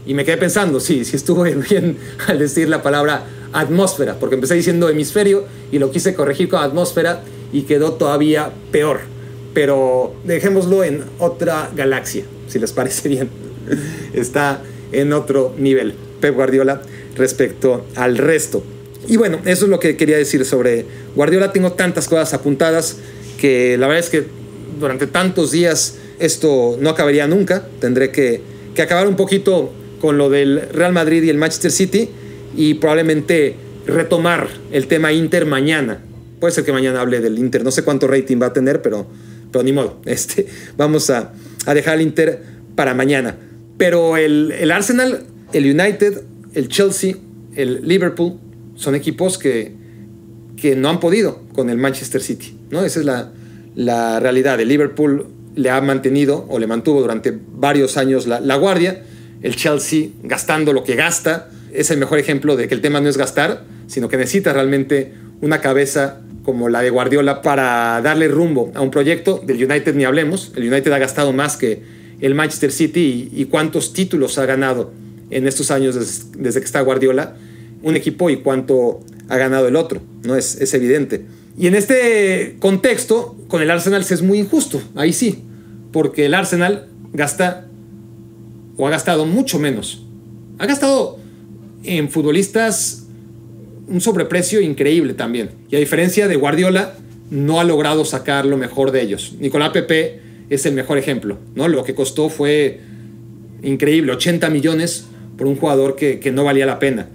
y me quedé pensando, sí, sí estuve [laughs] bien al decir la palabra atmósfera, porque empecé diciendo hemisferio y lo quise corregir con atmósfera y quedó todavía peor. Pero dejémoslo en otra galaxia, si les parece [laughs] bien. Está en otro nivel, Pep Guardiola, respecto al resto. Y bueno, eso es lo que quería decir sobre Guardiola. Tengo tantas cosas apuntadas que la verdad es que durante tantos días esto no acabaría nunca. Tendré que, que acabar un poquito con lo del Real Madrid y el Manchester City y probablemente retomar el tema Inter mañana. Puede ser que mañana hable del Inter, no sé cuánto rating va a tener, pero, pero ni modo. [laughs] Este, vamos a, a dejar el Inter para mañana. Pero el, el, Arsenal, el United, el Chelsea, el Liverpool son equipos que, que no han podido con el Manchester City. ¿no? Esa es la, la realidad. El Liverpool le ha mantenido o le mantuvo durante varios años la, la guardia. El Chelsea gastando lo que gasta es el mejor ejemplo de que el tema no es gastar, sino que necesita realmente una cabeza como la de Guardiola para darle rumbo a un proyecto. Del United ni hablemos. El United ha gastado más que el Manchester City y, cuántos títulos ha ganado en estos años desde, que está Guardiola un equipo y cuánto ha ganado el otro. ¿no? Es, es evidente. Y en este contexto, con el Arsenal se es muy injusto. Ahí sí. Porque el Arsenal gasta o ha gastado mucho menos. Ha gastado en futbolistas un sobreprecio increíble también. Y a diferencia de Guardiola, no ha logrado sacar lo mejor de ellos. Nicolás Pepe es el mejor ejemplo. ¿no? Lo que costó fue increíble, 80 millones por un jugador que, no valía la pena.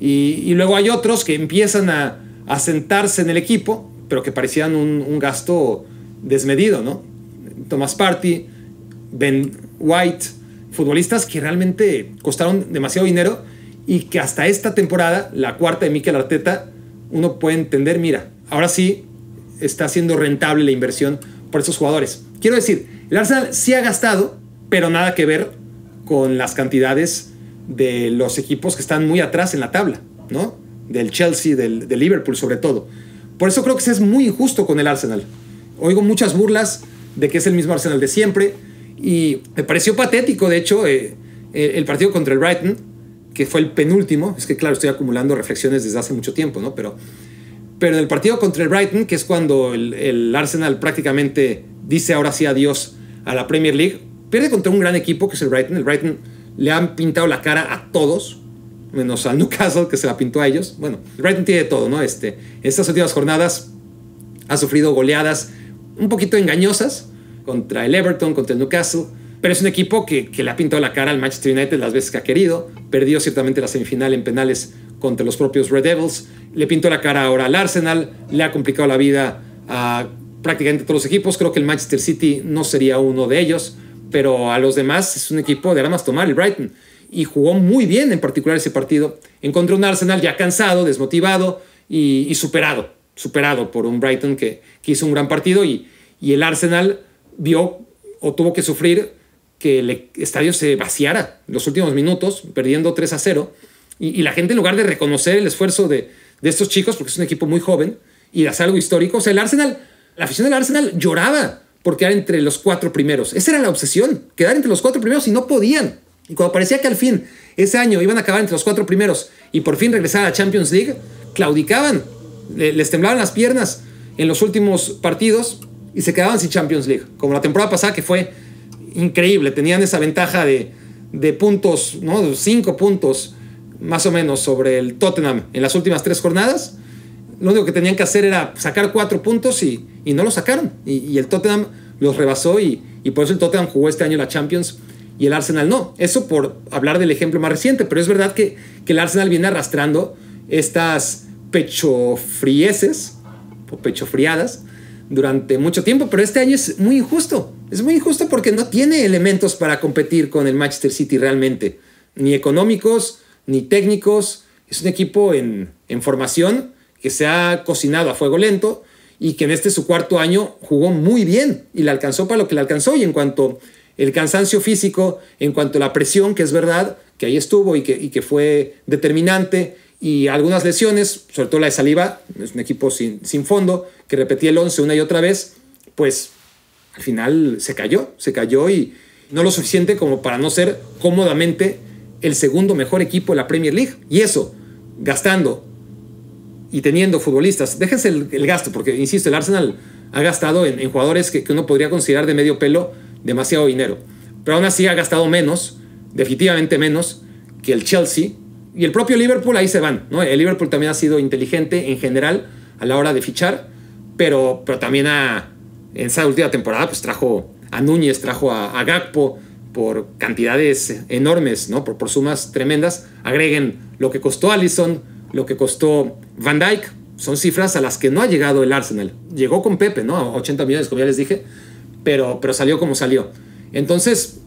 Y, luego hay otros que empiezan a, sentarse en el equipo, pero que parecían un, un gasto desmedido. ¿no? Thomas Party, Ben White, futbolistas que realmente costaron demasiado dinero y que hasta esta temporada, la cuarta de Mikel Arteta, uno puede entender, mira, ahora sí está siendo rentable la inversión por esos jugadores. Quiero decir, el Arsenal sí ha gastado, pero nada que ver con las cantidades de los equipos que están muy atrás en la tabla, ¿no? Del Chelsea, del, Liverpool sobre todo. Por eso creo que es muy injusto con el Arsenal. Oigo muchas burlas de que es el mismo Arsenal de siempre y me pareció patético, de hecho, eh, el partido contra el Brighton, que fue el penúltimo, es que claro, estoy acumulando reflexiones desde hace mucho tiempo, ¿no? Pero, pero en el partido contra el Brighton, que es cuando el, Arsenal prácticamente dice ahora sí adiós a la Premier League, pierde contra un gran equipo que es el Brighton. El Brighton le han pintado la cara a todos, menos al Newcastle que se la pintó a ellos. Bueno, Brighton tiene todo, ¿no? Este, estas últimas jornadas ha sufrido goleadas un poquito engañosas contra el Everton, contra el Newcastle pero es un equipo que, le ha pintado la cara al Manchester United las veces que ha querido. Perdió ciertamente la semifinal en penales contra los propios Red Devils. Le pintó la cara ahora al Arsenal. Le ha complicado la vida a prácticamente todos los equipos. Creo que el Manchester City no sería uno de ellos. Pero a los demás es un equipo de armas tomar, el Brighton. Y jugó muy bien en particular ese partido. Encontró un Arsenal ya cansado, desmotivado y, superado. Superado por un Brighton que, hizo un gran partido. Y, y el Arsenal vio o tuvo que sufrir que el estadio se vaciara en los últimos minutos, perdiendo 3 a 0. Y, la gente, en lugar de reconocer el esfuerzo de, estos chicos, porque es un equipo muy joven, y de hacer algo histórico, o sea, el Arsenal, la afición del Arsenal lloraba por quedar entre los cuatro primeros. Esa era la obsesión, quedar entre los cuatro primeros y no podían. Y cuando parecía que al fin, ese año, iban a acabar entre los cuatro primeros y por fin regresar a la Champions League, claudicaban, les temblaban las piernas en los últimos partidos y se quedaban sin Champions League. Como la temporada pasada que fue increíble. Tenían esa ventaja de, puntos, ¿no? Cinco puntos más o menos sobre el Tottenham en las últimas tres jornadas. Lo único que tenían que hacer era sacar cuatro puntos y, no lo sacaron. Y, el Tottenham los rebasó y, por eso el Tottenham jugó este año la Champions y el Arsenal no. Eso por hablar del ejemplo más reciente, pero es verdad que, el Arsenal viene arrastrando estas pechofrieses o pechofriadas durante mucho tiempo, pero este año es muy injusto. Es muy injusto porque no tiene elementos para competir con el Manchester City realmente, ni económicos, ni técnicos. Es un equipo en, formación que se ha cocinado a fuego lento y que en este su cuarto año jugó muy bien y le alcanzó para lo que le alcanzó. Y en cuanto el cansancio físico en cuanto a la presión, que es verdad, que ahí estuvo y que, y que fue determinante, y algunas lesiones, sobre todo la de Saliva, es un equipo sin, sin fondo, que repetía el 11 una y otra vez, pues al final se cayó, se cayó y no lo suficiente como para no ser cómodamente el segundo mejor equipo de la Premier League. Y eso, gastando y teniendo futbolistas, déjense el, gasto, porque insisto, el Arsenal ha gastado en, jugadores que, que, uno podría considerar de medio pelo demasiado dinero. Pero aún así ha gastado menos, definitivamente menos, que el Chelsea. Y el propio Liverpool ahí se van. ¿no? El Liverpool también ha sido inteligente en general a la hora de fichar, pero, pero también ha, en esa última temporada pues trajo a Núñez, trajo a, a Gakpo por cantidades enormes, ¿no? Por, por, sumas tremendas. Agreguen lo que costó Allison, lo que costó Van Dyke. Son cifras a las que no ha llegado el Arsenal. Llegó con Pepe, ¿no? A 80 millones, como ya les dije, pero, pero salió como salió. Entonces,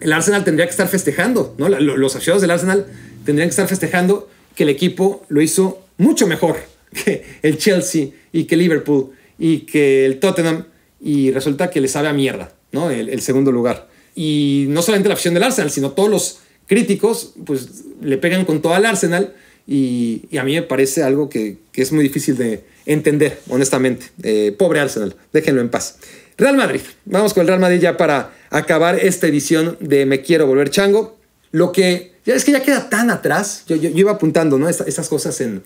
el Arsenal tendría que estar festejando, ¿no? Los aficionados del Arsenal tendrían que estar festejando que el equipo lo hizo mucho mejor [laughs] que el Chelsea y que Liverpool y que el Tottenham y resulta que le sabe a mierda, ¿no? El, segundo lugar. Y no solamente la afición del Arsenal, sino todos los críticos, pues le pegan con todo al Arsenal y, a mí me parece algo que, es muy difícil de entender, honestamente. Eh, pobre Arsenal, déjenlo en paz. Real Madrid, vamos con el Real Madrid ya para acabar esta edición de Me Quiero Volver Chango. Lo que es que ya queda tan atrás, yo, iba apuntando ¿no? estas cosas en,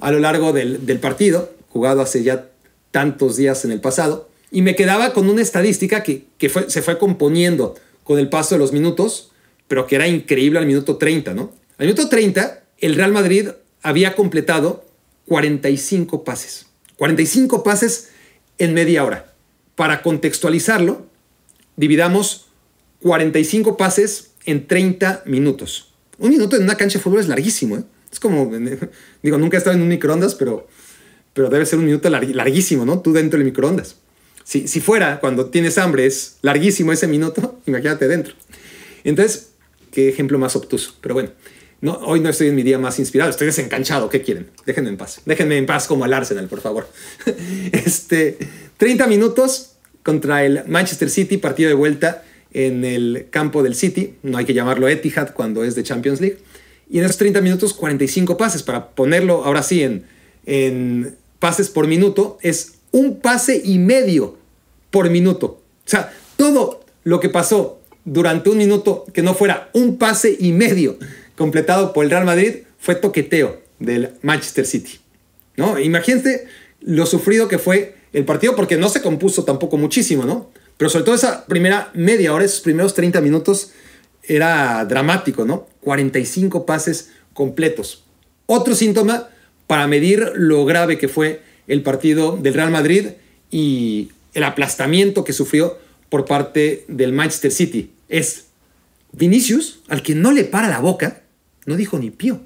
a lo largo del, partido, jugado hace ya tantos días en el pasado, y me quedaba con una estadística que, que se fue componiendo con el paso de los minutos, pero que era increíble al minuto 30, ¿no? Al minuto 30, el Real Madrid había completado 45 pases. 45 pases en media hora. Para contextualizarlo, dividamos 45 pases en 30 minutos. Un minuto en una cancha de fútbol es larguísimo, ¿eh? Es como, [laughs] digo, nunca he estado en un microondas, pero, pero debe ser un minuto larguísimo, ¿no? Tú dentro del microondas. Si, si fuera cuando tienes hambre es larguísimo ese minuto, [laughs] imagínate dentro. Entonces, qué ejemplo más obtuso. Pero bueno, no, hoy no estoy en mi día más inspirado, estoy desencanchado. ¿Qué quieren? Déjenme en paz. Déjenme en paz como al Arsenal, por favor. [laughs] Este, 30 minutos contra el Manchester City, partido de vuelta en el campo del City. No hay que llamarlo Etihad cuando es de Champions League. Y en esos 30 minutos, 45 pases. Para ponerlo ahora sí en, en pases por minuto, es un pase y medio por minuto. O sea, todo lo que pasó durante un minuto que no fuera un pase y medio completado por el Real Madrid fue toqueteo del Manchester City. ¿no? Imagínense lo sufrido que fue el partido porque no se compuso tampoco muchísimo, ¿no? Pero sobre todo esa primera media hora, esos primeros 30 minutos, era dramático, ¿no? 45 pases completos. Otro síntoma para medir lo grave que fue el partido del Real Madrid y el aplastamiento que sufrió por parte del Manchester City. Es Vinicius, al que no le para la boca, no dijo ni pío.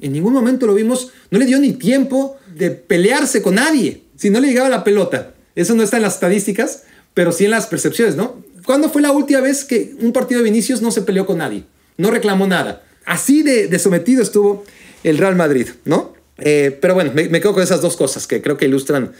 En ningún momento lo vimos, no le dio ni tiempo de pelearse con nadie, si no le llegaba la pelota. Eso no está en las estadísticas, pero sí en las percepciones, ¿no? ¿Cuándo fue la última vez que un partido de Vinicius no se peleó con nadie? No reclamó nada. Así de, sometido estuvo el Real Madrid, ¿no? Eh, pero bueno, me, quedo con esas dos cosas que creo que ilustran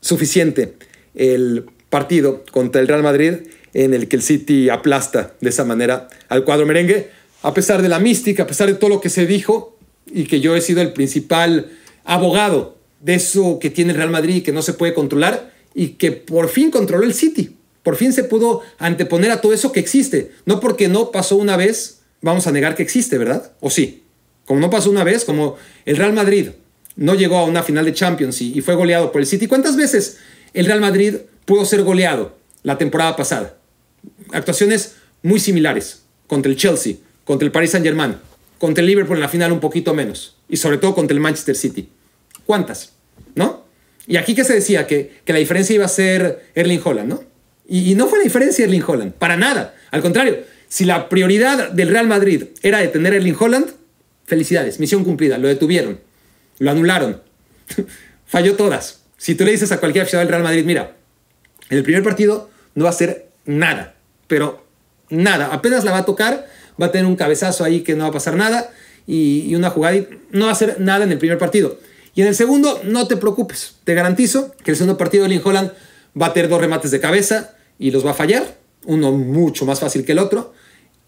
suficiente el partido contra el Real Madrid en el que el City aplasta de esa manera al cuadro merengue, a pesar de la mística, a pesar de todo lo que se dijo y que yo he sido el principal abogado de eso que tiene el Real Madrid y que no se puede controlar y que por fin controló el City. Por fin se pudo anteponer a todo eso que existe. No porque no pasó una vez, vamos a negar que existe, ¿verdad? ¿O sí? Como no pasó una vez, como el Real Madrid no llegó a una final de Champions y, fue goleado por el City. ¿Cuántas veces el Real Madrid pudo ser goleado la temporada pasada? Actuaciones muy similares contra el Chelsea, contra el Paris Saint Germain, contra el Liverpool en la final un poquito menos y sobre todo contra el Manchester City. ¿Cuántas? ¿No? Y aquí que se decía que, que la diferencia iba a ser Erling Holland, ¿no? Y, y no fue la diferencia Erling Holland, para nada. Al contrario, si la prioridad del Real Madrid era detener a Erling Holland, felicidades, misión cumplida, lo detuvieron. Lo anularon. [laughs] Falló todas. Si tú le dices a cualquier aficionado del Real Madrid, mira, en el primer partido no va a hacer nada, pero nada. Apenas la va a tocar, va a tener un cabezazo ahí que no va a pasar nada y, una jugada y no va a hacer nada en el primer partido. Y en el segundo, no te preocupes. Te garantizo que el segundo partido de Holland va a tener dos remates de cabeza y los va a fallar. uno mucho más fácil que el otro.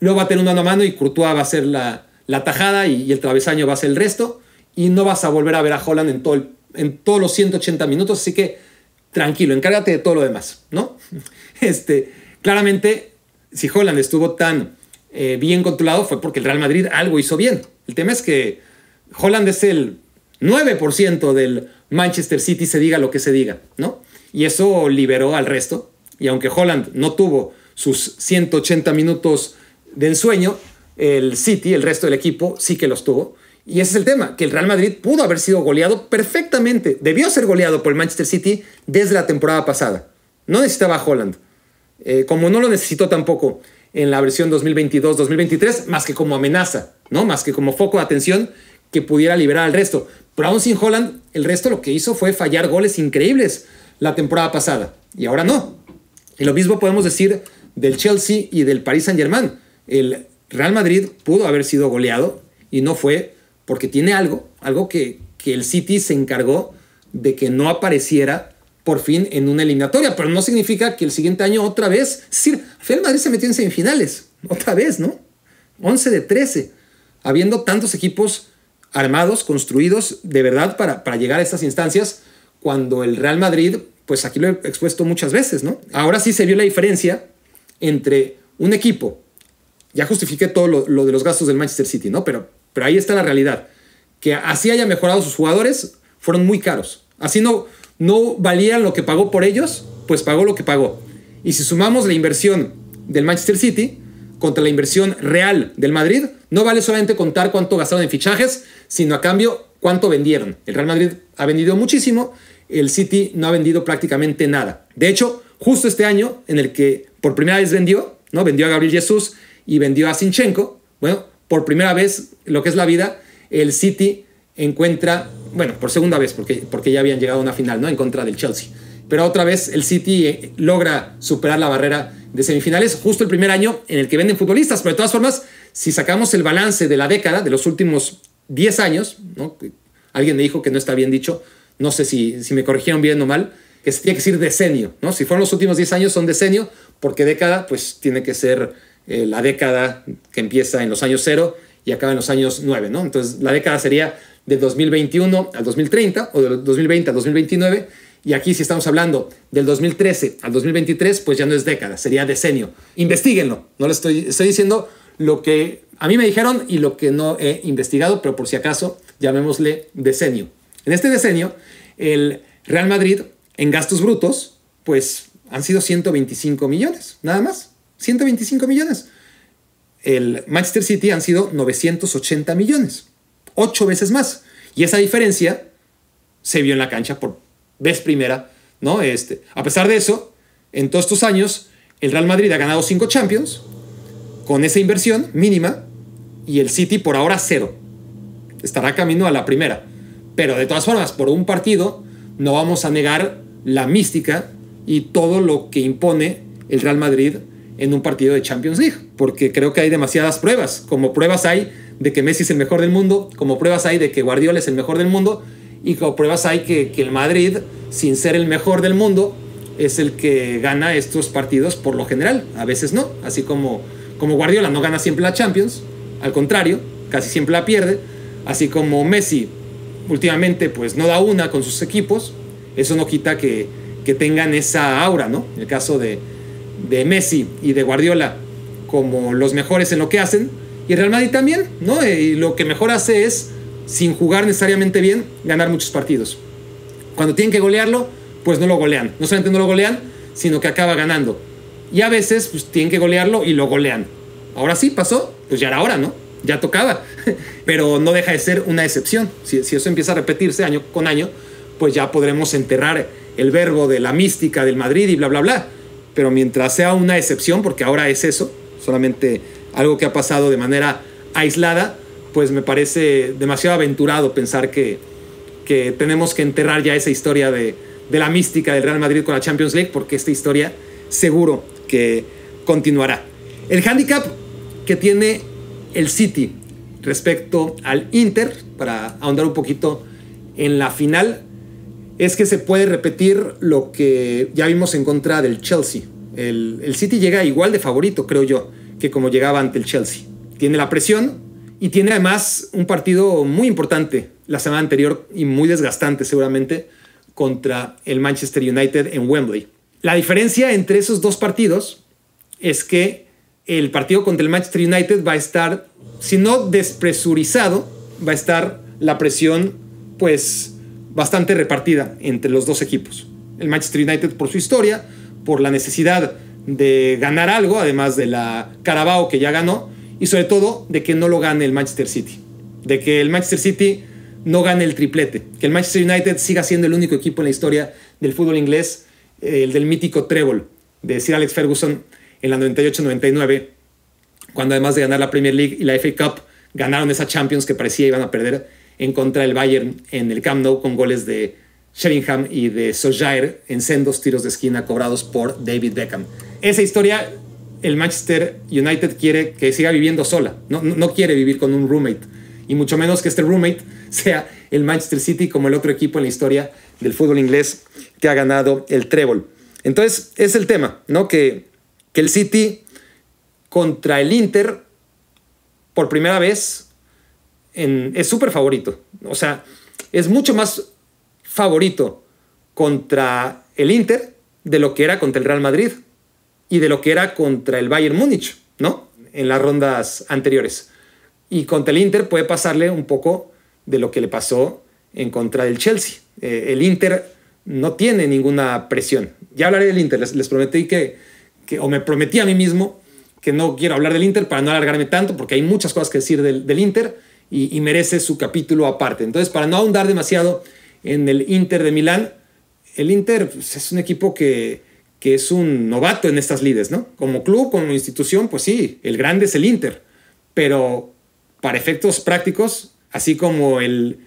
Luego va a tener un mano a mano y Courtois va a ser la, la tajada y, el travesaño va a ser el resto. Y no vas a volver a ver a Holland en, todo en todos los 180 minutos. Así que tranquilo, encárgate de todo lo demás, ¿no? [laughs] Este, claramente, si Holland estuvo tan eh, bien controlado fue porque el Real Madrid algo hizo bien. El tema es que Holland es el 9% del Manchester City, se diga lo que se diga, ¿no? Y eso liberó al resto. Y aunque Holland no tuvo sus 180 minutos de ensueño, el City, el resto del equipo, sí que los tuvo. Y ese es el tema, que el Real Madrid pudo haber sido goleado perfectamente. Debió ser goleado por el Manchester City desde la temporada pasada. No necesitaba a Holland. Eh, como no lo necesitó tampoco en la versión 2022-2023, más que como amenaza, ¿no? Más que como foco de atención que pudiera liberar al resto. Pero aún sin Holland, el resto lo que hizo fue fallar goles increíbles la temporada pasada. Y ahora no. Y lo mismo podemos decir del Chelsea y del Paris Saint-Germain. El Real Madrid pudo haber sido goleado y no fue porque tiene algo, algo que, que el City se encargó de que no apareciera por fin en una eliminatoria, pero no significa que el siguiente año otra vez, es decir, Madrid se metió en semifinales, otra vez, ¿no? 11 de 13, habiendo tantos equipos armados, construidos de verdad para, para llegar a estas instancias, cuando el Real Madrid, pues aquí lo he expuesto muchas veces, ¿no? Ahora sí se vio la diferencia entre un equipo, ya justifiqué todo lo, lo de los gastos del Manchester City, ¿no? Pero, pero ahí está la realidad, que así haya mejorado sus jugadores, fueron muy caros. Así no, no valían lo que pagó por ellos, pues pagó lo que pagó. Y si sumamos la inversión del Manchester City contra la inversión real del Madrid, no vale solamente contar cuánto gastaron en fichajes, sino a cambio cuánto vendieron. El Real Madrid ha vendido muchísimo, el City no ha vendido prácticamente nada. De hecho, justo este año en el que por primera vez vendió, ¿no? Vendió a Gabriel Jesús y vendió a Sinchenko, bueno, por primera vez, lo que es la vida, el City encuentra bueno, por segunda vez, porque, porque ya habían llegado a una final, ¿no? En contra del Chelsea. Pero otra vez el City eh, logra superar la barrera de semifinales, justo el primer año en el que venden futbolistas. Pero de todas formas, si sacamos el balance de la década, de los últimos 10 años, ¿no? Alguien me dijo que no está bien dicho, no sé si, si me corrigieron bien o mal, que se tiene que decir decenio, ¿no? Si fueron los últimos 10 años son decenio, porque década, pues tiene que ser eh, la década que empieza en los años cero y acaba en los años 9, ¿no? Entonces la década sería de 2021 al 2030 o de 2020 al 2029. Y aquí si estamos hablando del 2013 al 2023, pues ya no es década, sería decenio. Investíguenlo. No le estoy, estoy diciendo lo que a mí me dijeron y lo que no he investigado, pero por si acaso llamémosle decenio. En este decenio, el Real Madrid en gastos brutos, pues han sido 125 millones, nada más. 125 millones. El Manchester City han sido 980 millones ocho veces más. Y esa diferencia se vio en la cancha por vez primera, ¿no? Este, a pesar de eso, en todos estos años, el Real Madrid ha ganado cinco Champions con esa inversión mínima y el City por ahora cero. Estará camino a la primera. Pero de todas formas, por un partido, no vamos a negar la mística y todo lo que impone el Real Madrid en un partido de Champions League, porque creo que hay demasiadas pruebas, como pruebas hay de que Messi es el mejor del mundo, como pruebas hay de que Guardiola es el mejor del mundo, y como pruebas hay que, que el Madrid, sin ser el mejor del mundo, es el que gana estos partidos por lo general, a veces no, así como, como Guardiola no gana siempre la Champions, al contrario, casi siempre la pierde, así como Messi últimamente pues no da una con sus equipos, eso no quita que, que tengan esa aura, ¿no? En el caso de, de Messi y de Guardiola como los mejores en lo que hacen, y Real Madrid también, ¿no? Y lo que mejor hace es, sin jugar necesariamente bien, ganar muchos partidos. Cuando tienen que golearlo, pues no lo golean. No solamente no lo golean, sino que acaba ganando. Y a veces, pues tienen que golearlo y lo golean. Ahora sí pasó, pues ya era hora, ¿no? Ya tocaba. [laughs] Pero no deja de ser una excepción. Si, si eso empieza a repetirse año con año, pues ya podremos enterrar el verbo de la mística del Madrid y bla, bla, bla. Pero mientras sea una excepción, porque ahora es eso, solamente algo que ha pasado de manera aislada, pues me parece demasiado aventurado pensar que, que tenemos que enterrar ya esa historia de, de la mística del Real Madrid con la Champions League, porque esta historia seguro que continuará. El handicap que tiene el City respecto al Inter, para ahondar un poquito en la final, es que se puede repetir lo que ya vimos en contra del Chelsea. El, el City llega igual de favorito, creo yo, que como llegaba ante el Chelsea. Tiene la presión y tiene además un partido muy importante la semana anterior y muy desgastante seguramente contra el Manchester United en Wembley. La diferencia entre esos dos partidos es que el partido contra el Manchester United va a estar, si no despresurizado, va a estar la presión pues bastante repartida entre los dos equipos. El Manchester United por su historia, por la necesidad de ganar algo, además de la Carabao que ya ganó, y sobre todo de que no lo gane el Manchester City. De que el Manchester City no gane el triplete. Que el Manchester United siga siendo el único equipo en la historia del fútbol inglés, eh, el del mítico trébol de Sir Alex Ferguson en la 98-99, cuando además de ganar la Premier League y la FA Cup, ganaron esa Champions que parecía iban a perder en contra del Bayern en el Camp Nou con goles de Sheringham y de Solskjaer en sendos tiros de esquina cobrados por David Beckham. Esa historia el Manchester United quiere que siga viviendo sola, no, no, quiere vivir con un roommate, y mucho menos que este roommate [laughs] sea el Manchester City como el otro equipo en la historia del fútbol inglés que ha ganado el trébol. Entonces, es el tema, ¿no? Que, que el City contra el Inter, por primera vez, en, es súper favorito. O sea, es mucho más favorito contra el Inter de lo que era contra el Real Madrid y de lo que era contra el Bayern Múnich, ¿no? En las rondas anteriores. Y contra el Inter puede pasarle un poco de lo que le pasó en contra del Chelsea. Eh, el Inter no tiene ninguna presión. Ya hablaré del Inter, les, prometí que, que, o me prometí a mí mismo que no quiero hablar del Inter para no alargarme tanto, porque hay muchas cosas que decir del, del Inter y, y, merece su capítulo aparte. Entonces, para no ahondar demasiado en el Inter de Milán, el Inter pues, es un equipo que, que es un novato en estas lides, ¿no? Como club, como institución, pues sí, el grande es el Inter, pero para efectos prácticos, así como el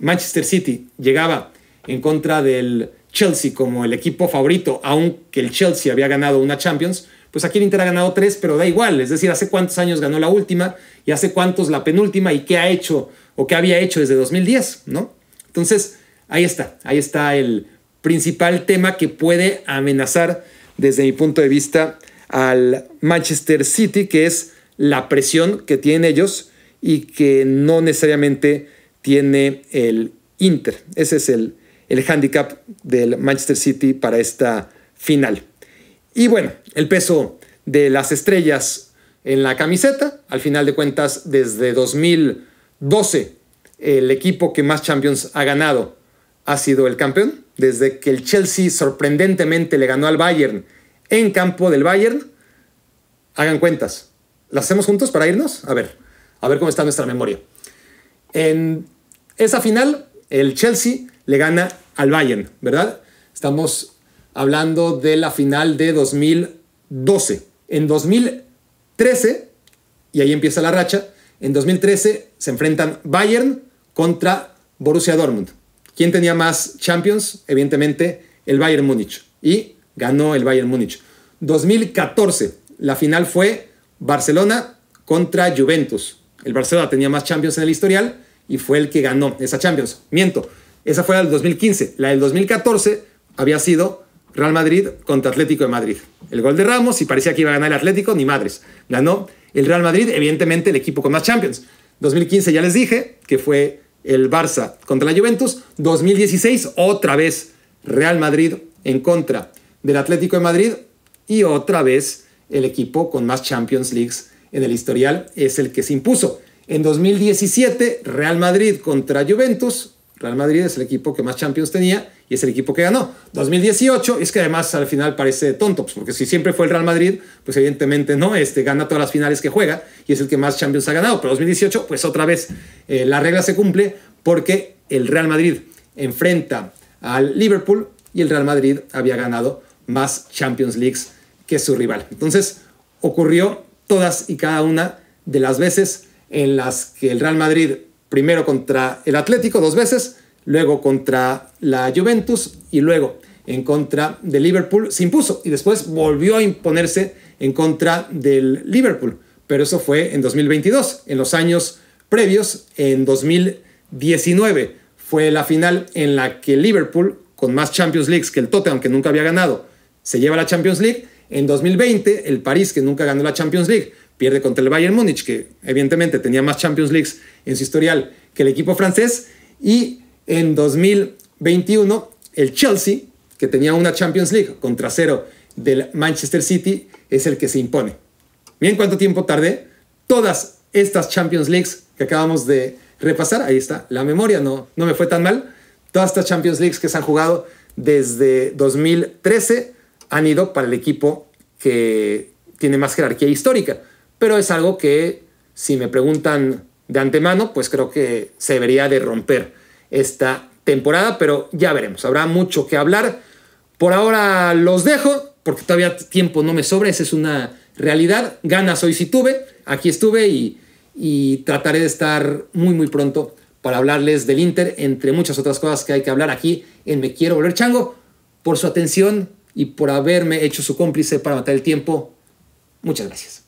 Manchester City llegaba en contra del Chelsea como el equipo favorito, aunque el Chelsea había ganado una Champions, pues aquí el Inter ha ganado tres, pero da igual, es decir, hace cuántos años ganó la última y hace cuántos la penúltima y qué ha hecho o qué había hecho desde 2010, ¿no? Entonces, ahí está, ahí está el principal tema que puede amenazar desde mi punto de vista al Manchester City, que es la presión que tienen ellos y que no necesariamente tiene el Inter. Ese es el, el handicap del Manchester City para esta final. Y bueno, el peso de las estrellas en la camiseta, al final de cuentas, desde 2012, el equipo que más Champions ha ganado ha sido el campeón. Desde que el Chelsea sorprendentemente le ganó al Bayern en campo del Bayern, hagan cuentas. ¿Las hacemos juntos para irnos? A ver, a ver cómo está nuestra memoria. En esa final, el Chelsea le gana al Bayern, ¿verdad? Estamos hablando de la final de 2012. En 2013, y ahí empieza la racha, en 2013 se enfrentan Bayern contra Borussia Dortmund. ¿Quién tenía más Champions? Evidentemente el Bayern Múnich. Y ganó el Bayern Múnich. 2014, la final fue Barcelona contra Juventus. El Barcelona tenía más Champions en el historial y fue el que ganó esa Champions. Miento, esa fue la del 2015. La del 2014 había sido Real Madrid contra Atlético de Madrid. El gol de Ramos y parecía que iba a ganar el Atlético, ni madres. Ganó el Real Madrid, evidentemente el equipo con más Champions. 2015 ya les dije que fue el Barça contra la Juventus. 2016, otra vez Real Madrid en contra del Atlético de Madrid. Y otra vez el equipo con más Champions Leagues en el historial es el que se impuso. En 2017, Real Madrid contra Juventus. Real Madrid es el equipo que más Champions tenía y es el equipo que ganó. 2018, es que además al final parece tonto, pues, porque si siempre fue el Real Madrid, pues evidentemente no, este gana todas las finales que juega y es el que más Champions ha ganado. Pero 2018, pues otra vez eh, la regla se cumple porque el Real Madrid enfrenta al Liverpool y el Real Madrid había ganado más Champions Leagues que su rival. Entonces ocurrió todas y cada una de las veces en las que el Real Madrid primero contra el Atlético dos veces, luego contra la Juventus y luego en contra del Liverpool se impuso y después volvió a imponerse en contra del Liverpool. Pero eso fue en 2022. En los años previos, en 2019, fue la final en la que Liverpool, con más Champions Leagues que el Tottenham, que nunca había ganado, se lleva la Champions League. En 2020, el París, que nunca ganó la Champions League, pierde contra el Bayern Múnich, que evidentemente tenía más Champions Leagues en su historial que el equipo francés. Y en 2021, el Chelsea, que tenía una Champions League contra cero del Manchester City, es el que se impone. Bien, ¿cuánto tiempo tardé? Todas estas Champions Leagues que acabamos de repasar, ahí está, la memoria no, no me fue tan mal. Todas estas Champions Leagues que se han jugado desde 2013 han ido para el equipo que tiene más jerarquía histórica. Pero es algo que, si me preguntan de antemano, pues creo que se debería de romper esta temporada, pero ya veremos. Habrá mucho que hablar. Por ahora los dejo, porque todavía tiempo no me sobra, esa es una realidad. Ganas hoy sí tuve, aquí estuve y, y trataré de estar muy, muy pronto para hablarles del Inter, entre muchas otras cosas que hay que hablar aquí en Me Quiero Volver Chango. Por su atención y por haberme hecho su cómplice para matar el tiempo. Muchas gracias.